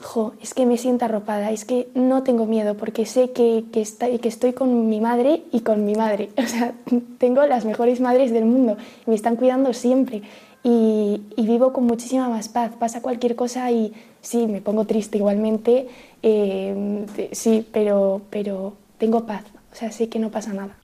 jo, es que me siento arropada, es que no tengo miedo porque sé que, que, que estoy con mi madre y con mi madre, o sea, tengo las mejores madres del mundo me están cuidando siempre y, vivo con muchísima más paz. Pasa cualquier cosa y sí, me pongo triste igualmente, eh, sí, pero, pero tengo paz, o sea, sé que no pasa nada.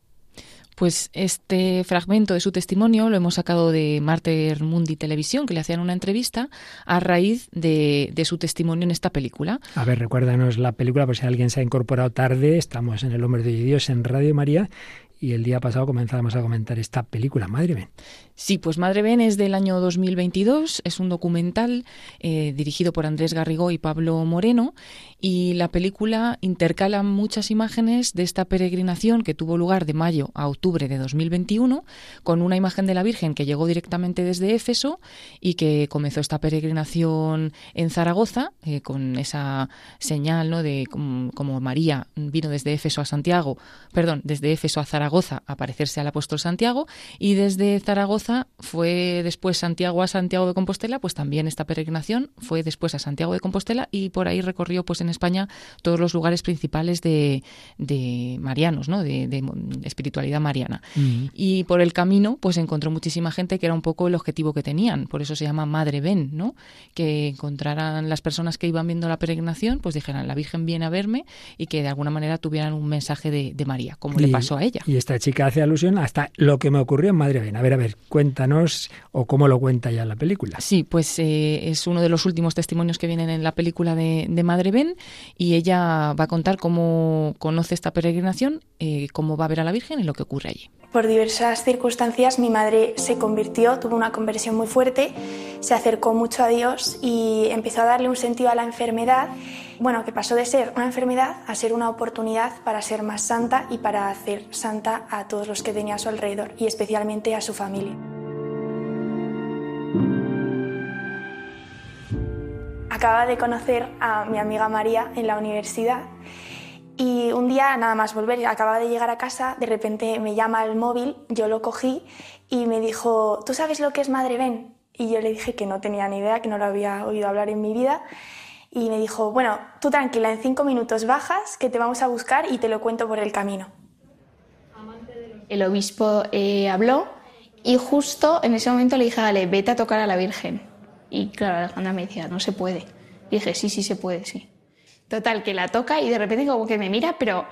Pues este fragmento de su testimonio lo hemos sacado de Marte Mundi Televisión, que le hacían una entrevista a raíz de, de, su testimonio en esta película. A ver, recuérdanos la película, por si alguien se ha incorporado tarde, estamos en El Hombre de Dios en Radio María y el día pasado comenzamos a comentar esta película, Madre Ben. Sí, pues Madre Ben es del año 2022, es un documental eh, dirigido por Andrés Garrigó y Pablo Moreno y la película intercala muchas imágenes de esta peregrinación que tuvo lugar de mayo a octubre de 2021 con una imagen de la Virgen que llegó directamente desde Éfeso y que comenzó esta peregrinación en Zaragoza eh, con esa señal ¿no? de como, María vino desde Éfeso a Santiago, perdón, desde Éfeso a Zaragoza a al apóstol Santiago y desde Zaragoza fue después Santiago a Santiago de Compostela, pues también esta peregrinación fue después a Santiago de Compostela y por ahí recorrió pues en España todos los lugares principales de, marianos, ¿no? De, espiritualidad mariana. Mm. Y por el camino pues encontró muchísima gente que era un poco el objetivo que tenían, por eso se llama Madre Ven, ¿no? Que encontraran las personas que iban viendo la peregrinación, pues dijeran, la Virgen viene a verme y que de alguna manera tuvieran un mensaje de, María, como le pasó a ella. Y esta chica hace alusión hasta lo que me ocurrió en Madre Ven. A ver, a ver, Cuéntanos o cómo lo cuenta ya la película. Sí, pues eh, es uno de los últimos testimonios que vienen en la película de, Madre Ben y ella va a contar cómo conoce esta peregrinación, eh, cómo va a ver a la Virgen y lo que ocurre allí. Por diversas circunstancias mi madre se convirtió, tuvo una conversión muy fuerte, se acercó mucho a Dios y empezó a darle un sentido a la enfermedad, bueno, que pasó de ser una enfermedad a ser una oportunidad para ser más santa y para hacer santa a todos los que tenía a su alrededor y especialmente a su familia. Acaba de conocer a mi amiga María en la universidad y un día, nada más volver, acababa de llegar a casa, de repente me llama el móvil, yo lo cogí y me dijo, ¿tú sabes lo que es Madre Ben? Y yo le dije que no tenía ni idea, que no lo había oído hablar en mi vida. Y me dijo, bueno, tú tranquila, en cinco minutos bajas, que te vamos a buscar y te lo cuento por el camino. El obispo eh, habló y justo en ese momento le dije, vale, vete a tocar a la Virgen. Y claro, Alejandra me decía, no se puede. Y dije, sí, sí se puede, sí. Total, que la toca y de repente como que me mira, pero, o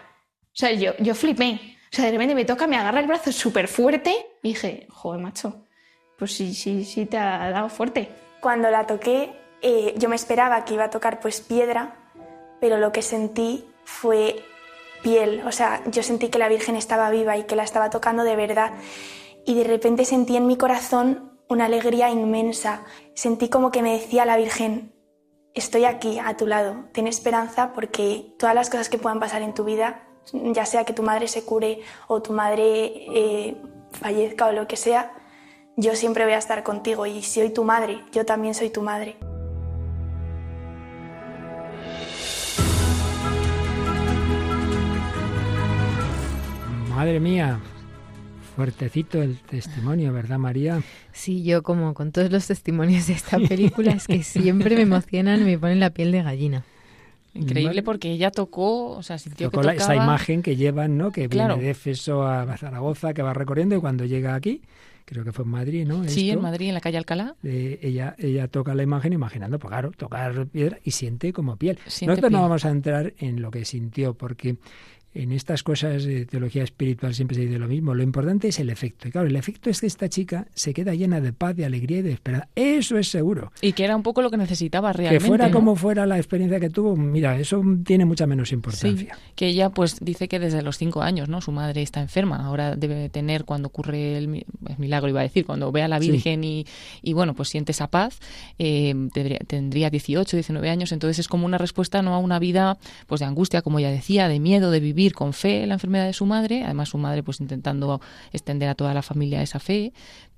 sea, yo, yo flipé. O sea, de repente me toca, me agarra el brazo súper fuerte y dije, joder, macho, pues sí, sí, sí te ha dado fuerte. Cuando la toqué, eh, yo me esperaba que iba a tocar pues piedra, pero lo que sentí fue piel. O sea, yo sentí que la Virgen estaba viva y que la estaba tocando de verdad. Y de repente sentí en mi corazón una alegría inmensa. Sentí como que me decía la Virgen, estoy aquí a tu lado, ten esperanza porque todas las cosas que puedan pasar en tu vida, ya sea que tu madre se cure o tu madre eh, fallezca o lo que sea, yo siempre voy a estar contigo y si soy tu madre, yo también soy tu madre. Madre mía, fuertecito el testimonio, ¿verdad, María? Sí, yo como con todos los testimonios de esta película es que siempre me emocionan y me ponen la piel de gallina. Increíble porque ella tocó, o sea, sintió que tocaba... esa imagen que llevan, ¿no? Que viene de Efeso a Zaragoza, que va recorriendo y cuando llega aquí, creo que fue en Madrid, ¿no? Sí, en Madrid, en la calle Alcalá. Eh, ella, ella toca la imagen imaginando, pues claro, tocar piedra y siente como piel. Nosotros no vamos a entrar en lo que sintió, porque en estas cosas de teología espiritual siempre se dice lo mismo. Lo importante es el efecto. Y claro, el efecto es que esta chica se queda llena de paz, de alegría y de esperanza. Eso es seguro. Y que era un poco lo que necesitaba realmente. Que fuera como fuera la experiencia que tuvo, mira, eso tiene mucha menos importancia. que ella pues dice que desde los cinco años, ¿no? Su madre está enferma. Ahora debe tener cuando ocurre el, milagro, iba a decir, cuando ve a la Virgen y, y, bueno, pues siente esa paz. Eh, tendría, tendría 18, 19 años. Entonces es como una respuesta no a una vida pues de angustia, como ya decía, de miedo, de vivir con fe la enfermedad de su madre, además su madre pues intentando extender a toda la familia esa fe,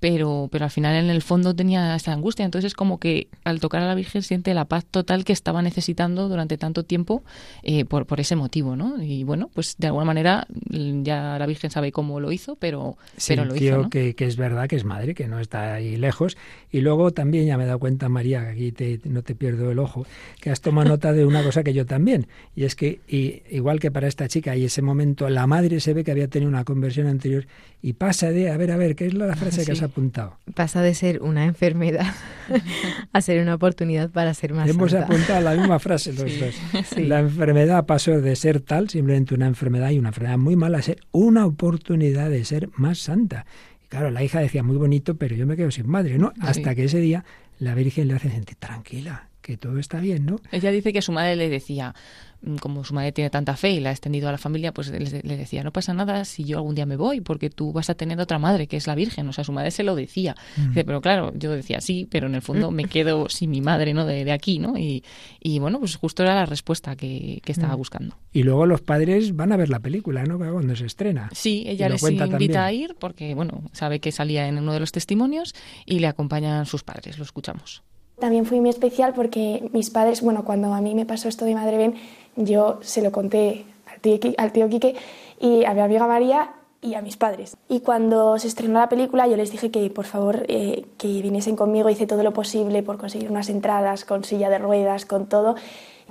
pero, pero al final en el fondo tenía esa angustia. Entonces es como que al tocar a la Virgen siente la paz total que estaba necesitando durante tanto tiempo eh, por, por ese motivo, ¿no? Y bueno, pues de alguna manera ya la Virgen sabe cómo lo hizo, pero, pero lo hizo. Que, que es verdad que es madre, que no está ahí lejos. Y luego también ya me he dado cuenta, María, que aquí te, no te pierdo el ojo, que has tomado nota de una cosa que yo también. Y es que y, igual que para esta chica y ese momento la madre se ve que había tenido una conversión anterior y pasa de, a ver, a ver, ¿qué es la frase que has apuntado? Pasa de ser una enfermedad a ser una oportunidad para ser más Hemos apuntado la misma frase los dos. La enfermedad pasó de ser tal, simplemente una enfermedad y una enfermedad muy mala, a ser una oportunidad de ser más santa. Y claro, la hija decía, muy bonito, pero yo me quedo sin madre, ¿no? Hasta que ese día la Virgen le hace sentir tranquila, que todo está bien, ¿no? Ella dice que su madre le decía, Mm, como su madre tiene tanta fe y la ha extendido a la familia, pues le, decía, no pasa nada si yo algún día me voy, porque tú vas a tener otra madre, que es la Virgen. O sea, su madre se lo decía. Mm. pero claro, yo decía, sí, pero en el fondo me quedo sin mi madre, ¿no? De, aquí, ¿no? Y, y, bueno, pues justo era la respuesta que, estaba mm. buscando. Y luego los padres van a ver la película, ¿no? Cuando se estrena. Sí, ella les invita a ir porque, bueno, sabe que salía en uno de los testimonios y le acompañan sus padres. Lo escuchamos. También fui muy especial porque mis padres, bueno, cuando a mí me pasó esto de Madre Ben, yo se lo conté al tío, al tío Quique y a mi amiga María y a mis padres. Y cuando se estrenó la película yo les dije que por favor eh, que viniesen conmigo, hice todo lo posible por conseguir unas entradas con silla de ruedas, con todo.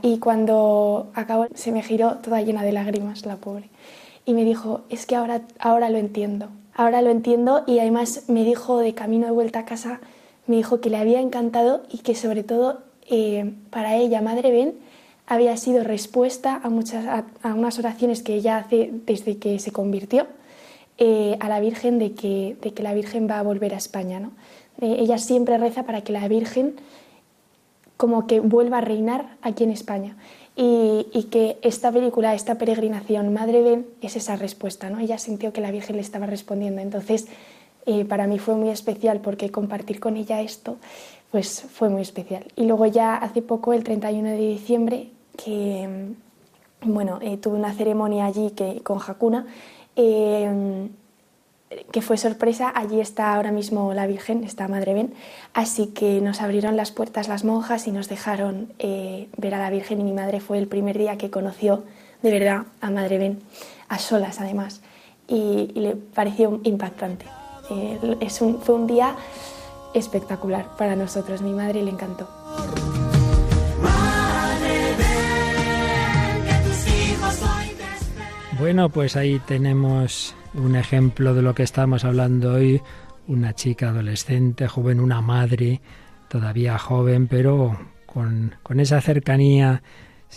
Y cuando acabó se me giró toda llena de lágrimas, la pobre. Y me dijo, es que ahora, ahora lo entiendo, ahora lo entiendo y además me dijo de camino de vuelta a casa me dijo que le había encantado y que sobre todo eh, para ella, Madre Ben, había sido respuesta a, muchas, a, unas oraciones que ella hace desde que se convirtió eh, a la Virgen de que, de que, la Virgen va a volver a España. ¿no? Eh, ella siempre reza para que la Virgen como que vuelva a reinar aquí en España. Y, y, que esta película, esta peregrinación Madre Ben, es esa respuesta. ¿no? Ella sintió que la Virgen le estaba respondiendo. Entonces, y para mí fue muy especial porque compartir con ella esto pues fue muy especial. Y luego ya hace poco, el 31 de diciembre, que bueno, eh, tuve una ceremonia allí que, con Hakuna, eh, que fue sorpresa. Allí está ahora mismo la Virgen, está Madre Ben, así que nos abrieron las puertas las monjas y nos dejaron eh, ver a la Virgen y mi madre fue el primer día que conoció de verdad a Madre Ben, a solas además, y le pareció impactante. Es un, fue un día espectacular para nosotros. Mi madre le encantó. Bueno, pues ahí tenemos un ejemplo de lo que estamos hablando hoy. Una chica adolescente, joven, una madre todavía joven, pero con, con esa cercanía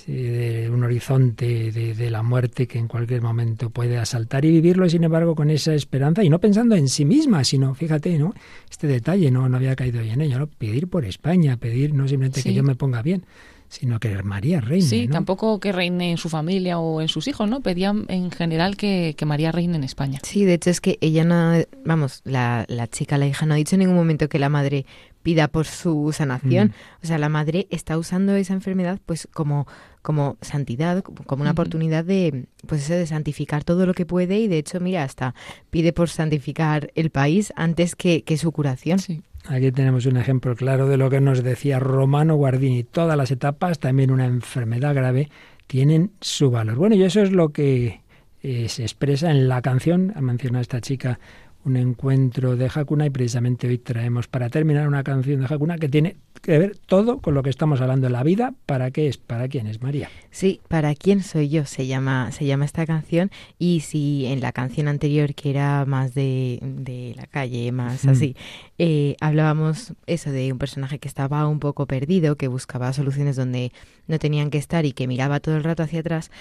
de un horizonte de, la muerte que en cualquier momento puede asaltar y vivirlo, sin embargo, con esa esperanza y no pensando en sí misma, sino, fíjate, ¿no? Este detalle no, no había caído bien en ello, pedir por España, pedir no simplemente que yo me ponga bien, sino que María reine. Sí, tampoco que reine en su familia o en sus hijos, ¿no? Pedían en general que, que, María reine en España. Sí, de hecho es que ella no, vamos, la, la chica, la hija, no ha dicho en ningún momento que la madre pida por su sanación. Mm. O sea, la madre está usando esa enfermedad pues como como santidad, como una oportunidad de, pues eso, de santificar todo lo que puede y de hecho, mira, hasta pide por santificar el país antes que, que su curación. Sí. Aquí tenemos un ejemplo claro de lo que nos decía Romano Guardini. Todas las etapas, también una enfermedad grave, tienen su valor. Bueno, y eso es lo que eh, se expresa en la canción. Ha mencionado esta chica un encuentro de Hakuna y precisamente hoy traemos para terminar una canción de Hakuna que tiene que ver todo con lo que estamos hablando de la vida. ¿Para qué es? ¿Para quién es María? Sí, ¿para quién soy yo? Se llama, se llama esta canción y si en la canción anterior que era más de, de la calle, más así, eh, hablábamos eso de un personaje que estaba un poco perdido, que buscaba soluciones donde no tenían que estar y que miraba todo el rato hacia atrás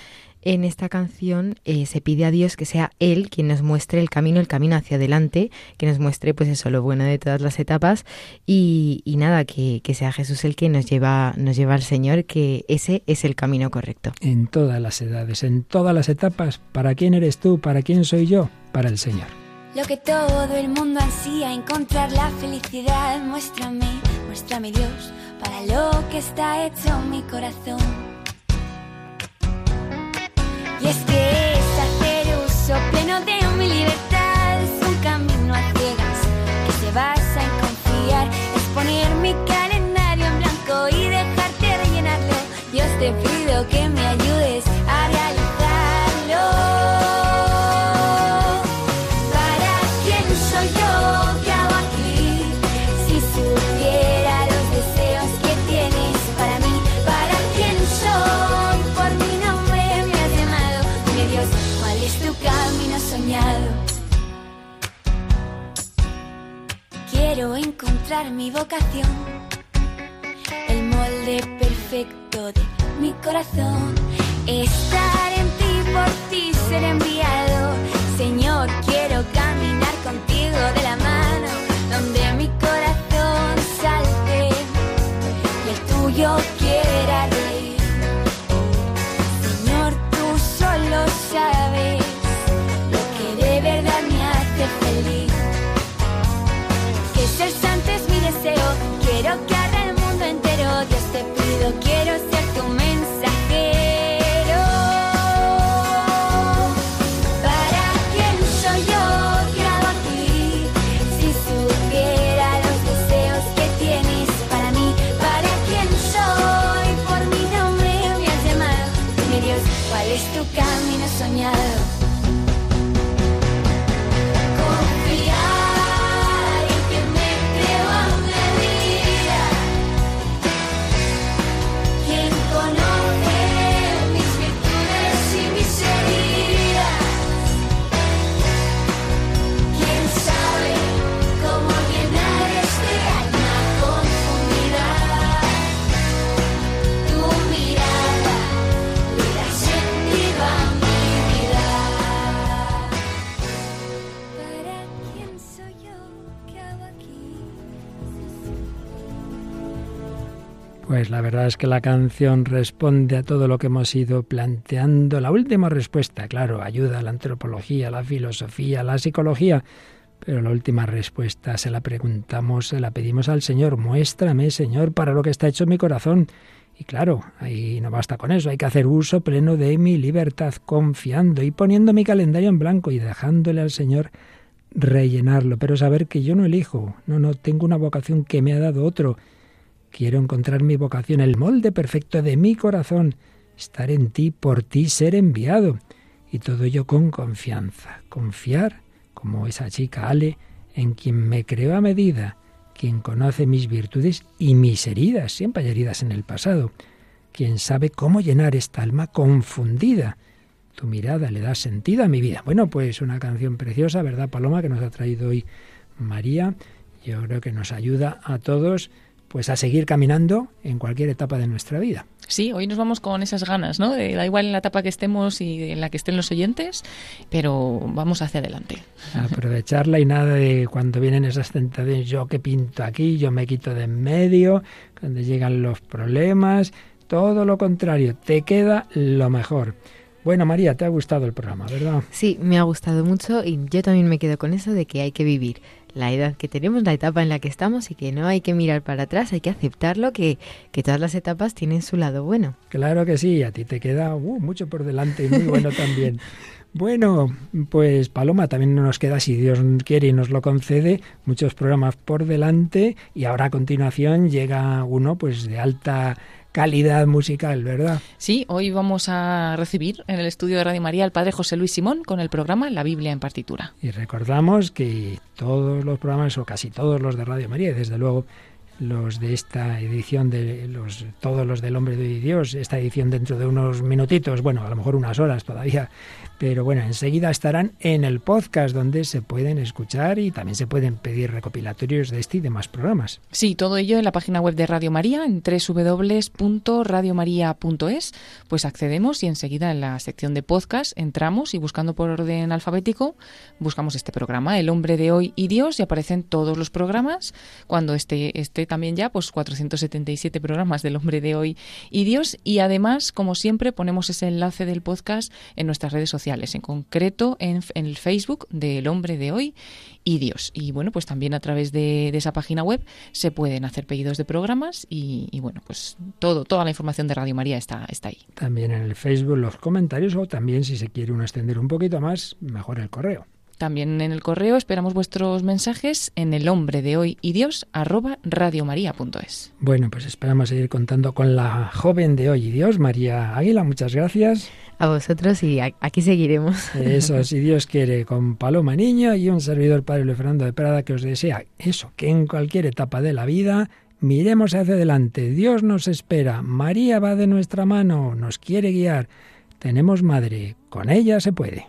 en esta canción eh, se pide a Dios que sea Él quien nos muestre el camino, el camino hacia adelante, que nos muestre pues eso, lo bueno de todas las etapas y, nada, que, sea Jesús el que nos lleva, nos lleva al Señor, que ese es el camino correcto. En todas las edades, en todas las etapas, ¿para quién eres tú? ¿Para quién soy yo? Para el Señor. Lo que todo el mundo ansía, encontrar la felicidad, muéstrame, muéstrame Dios, para lo que está hecho mi corazón. Y Quiero encontrar mi vocación, el molde perfecto de mi corazón. Estar en ti, por ti ser enviado. Señor, quiero caminar contigo de la mano, donde mi corazón salte y el tuyo quiera Pues la verdad es que la canción responde a todo lo que hemos ido planteando. La última respuesta, claro, ayuda a la antropología, a la filosofía, a la psicología, pero la última respuesta se la preguntamos, se la pedimos al Señor. Muéstrame, Señor, para lo que está hecho mi corazón. Y claro, ahí no basta con eso, hay que hacer uso pleno de mi libertad, confiando y poniendo mi calendario en blanco y dejándole al Señor rellenarlo, pero saber que yo no elijo, no, no, tengo una vocación que me ha dado otro Quiero encontrar mi vocación, el molde perfecto de mi corazón, estar en ti, por ti ser enviado. Y todo ello con confianza. Confiar, como esa chica Ale, en quien me creo a medida, quien conoce mis virtudes y mis heridas, siempre hay heridas en el pasado, quien sabe cómo llenar esta alma confundida. Tu mirada le da sentido a mi vida. Bueno, pues una canción preciosa, ¿verdad, Paloma, que nos ha traído hoy María? Yo creo que nos ayuda a todos pues a seguir caminando en cualquier etapa de nuestra vida. Sí, hoy nos vamos con esas ganas, ¿no? da igual en la etapa que estemos y en la que estén los oyentes, pero vamos hacia adelante. Aprovecharla y nada de cuando vienen esas tentaciones, yo que pinto aquí, yo me quito de en medio, cuando llegan los problemas, todo lo contrario, te queda lo mejor. Bueno, María, te ha gustado el programa, ¿verdad? Sí, me ha gustado mucho y yo también me quedo con eso de que hay que vivir la edad que tenemos, la etapa en la que estamos y que no hay que mirar para atrás, hay que aceptarlo, que, que todas las etapas tienen su lado bueno. Claro que sí, a ti te queda uh, mucho por delante y muy bueno también. Bueno, pues Paloma, también nos queda, si Dios quiere y nos lo concede, muchos programas por delante y ahora a continuación llega uno pues de alta calidad musical, ¿verdad? Sí, hoy vamos a recibir en el estudio de Radio María al Padre José Luis Simón con el programa La Biblia en partitura. Y recordamos que todos los programas, o casi todos los de Radio María, y desde luego los de esta edición de los todos los del hombre de Dios, esta edición dentro de unos minutitos, bueno, a lo mejor unas horas todavía pero bueno, enseguida estarán en el podcast donde se pueden escuchar y también se pueden pedir recopilatorios de este y demás programas. Sí, todo ello en la página web de Radio María, en www.radiomaria.es. Pues accedemos y enseguida en la sección de podcast entramos y buscando por orden alfabético buscamos este programa, El hombre de hoy y Dios, y aparecen todos los programas. Cuando esté, también ya, pues 477 programas del hombre de hoy y Dios. Y además, como siempre, ponemos ese enlace del podcast en nuestras redes sociales en concreto en, el Facebook del Hombre de Hoy y Dios. Y bueno, pues también a través de, esa página web se pueden hacer pedidos de programas y, bueno, pues todo, toda la información de Radio María está, está ahí. También en el Facebook los comentarios o también si se quiere uno extender un poquito más, mejor el correo. También en el correo esperamos vuestros mensajes en el hombre de hoy y Dios arroba radiomaria.es. Bueno, pues esperamos seguir contando con la joven de hoy y Dios, María Águila. Muchas gracias. A vosotros y aquí seguiremos. Eso, si Dios quiere, con Paloma Niño y un servidor Padre Luis Fernando de Prada que os desea eso, que en cualquier etapa de la vida miremos hacia adelante. Dios nos espera. María va de nuestra mano, nos quiere guiar. Tenemos madre, con ella se puede.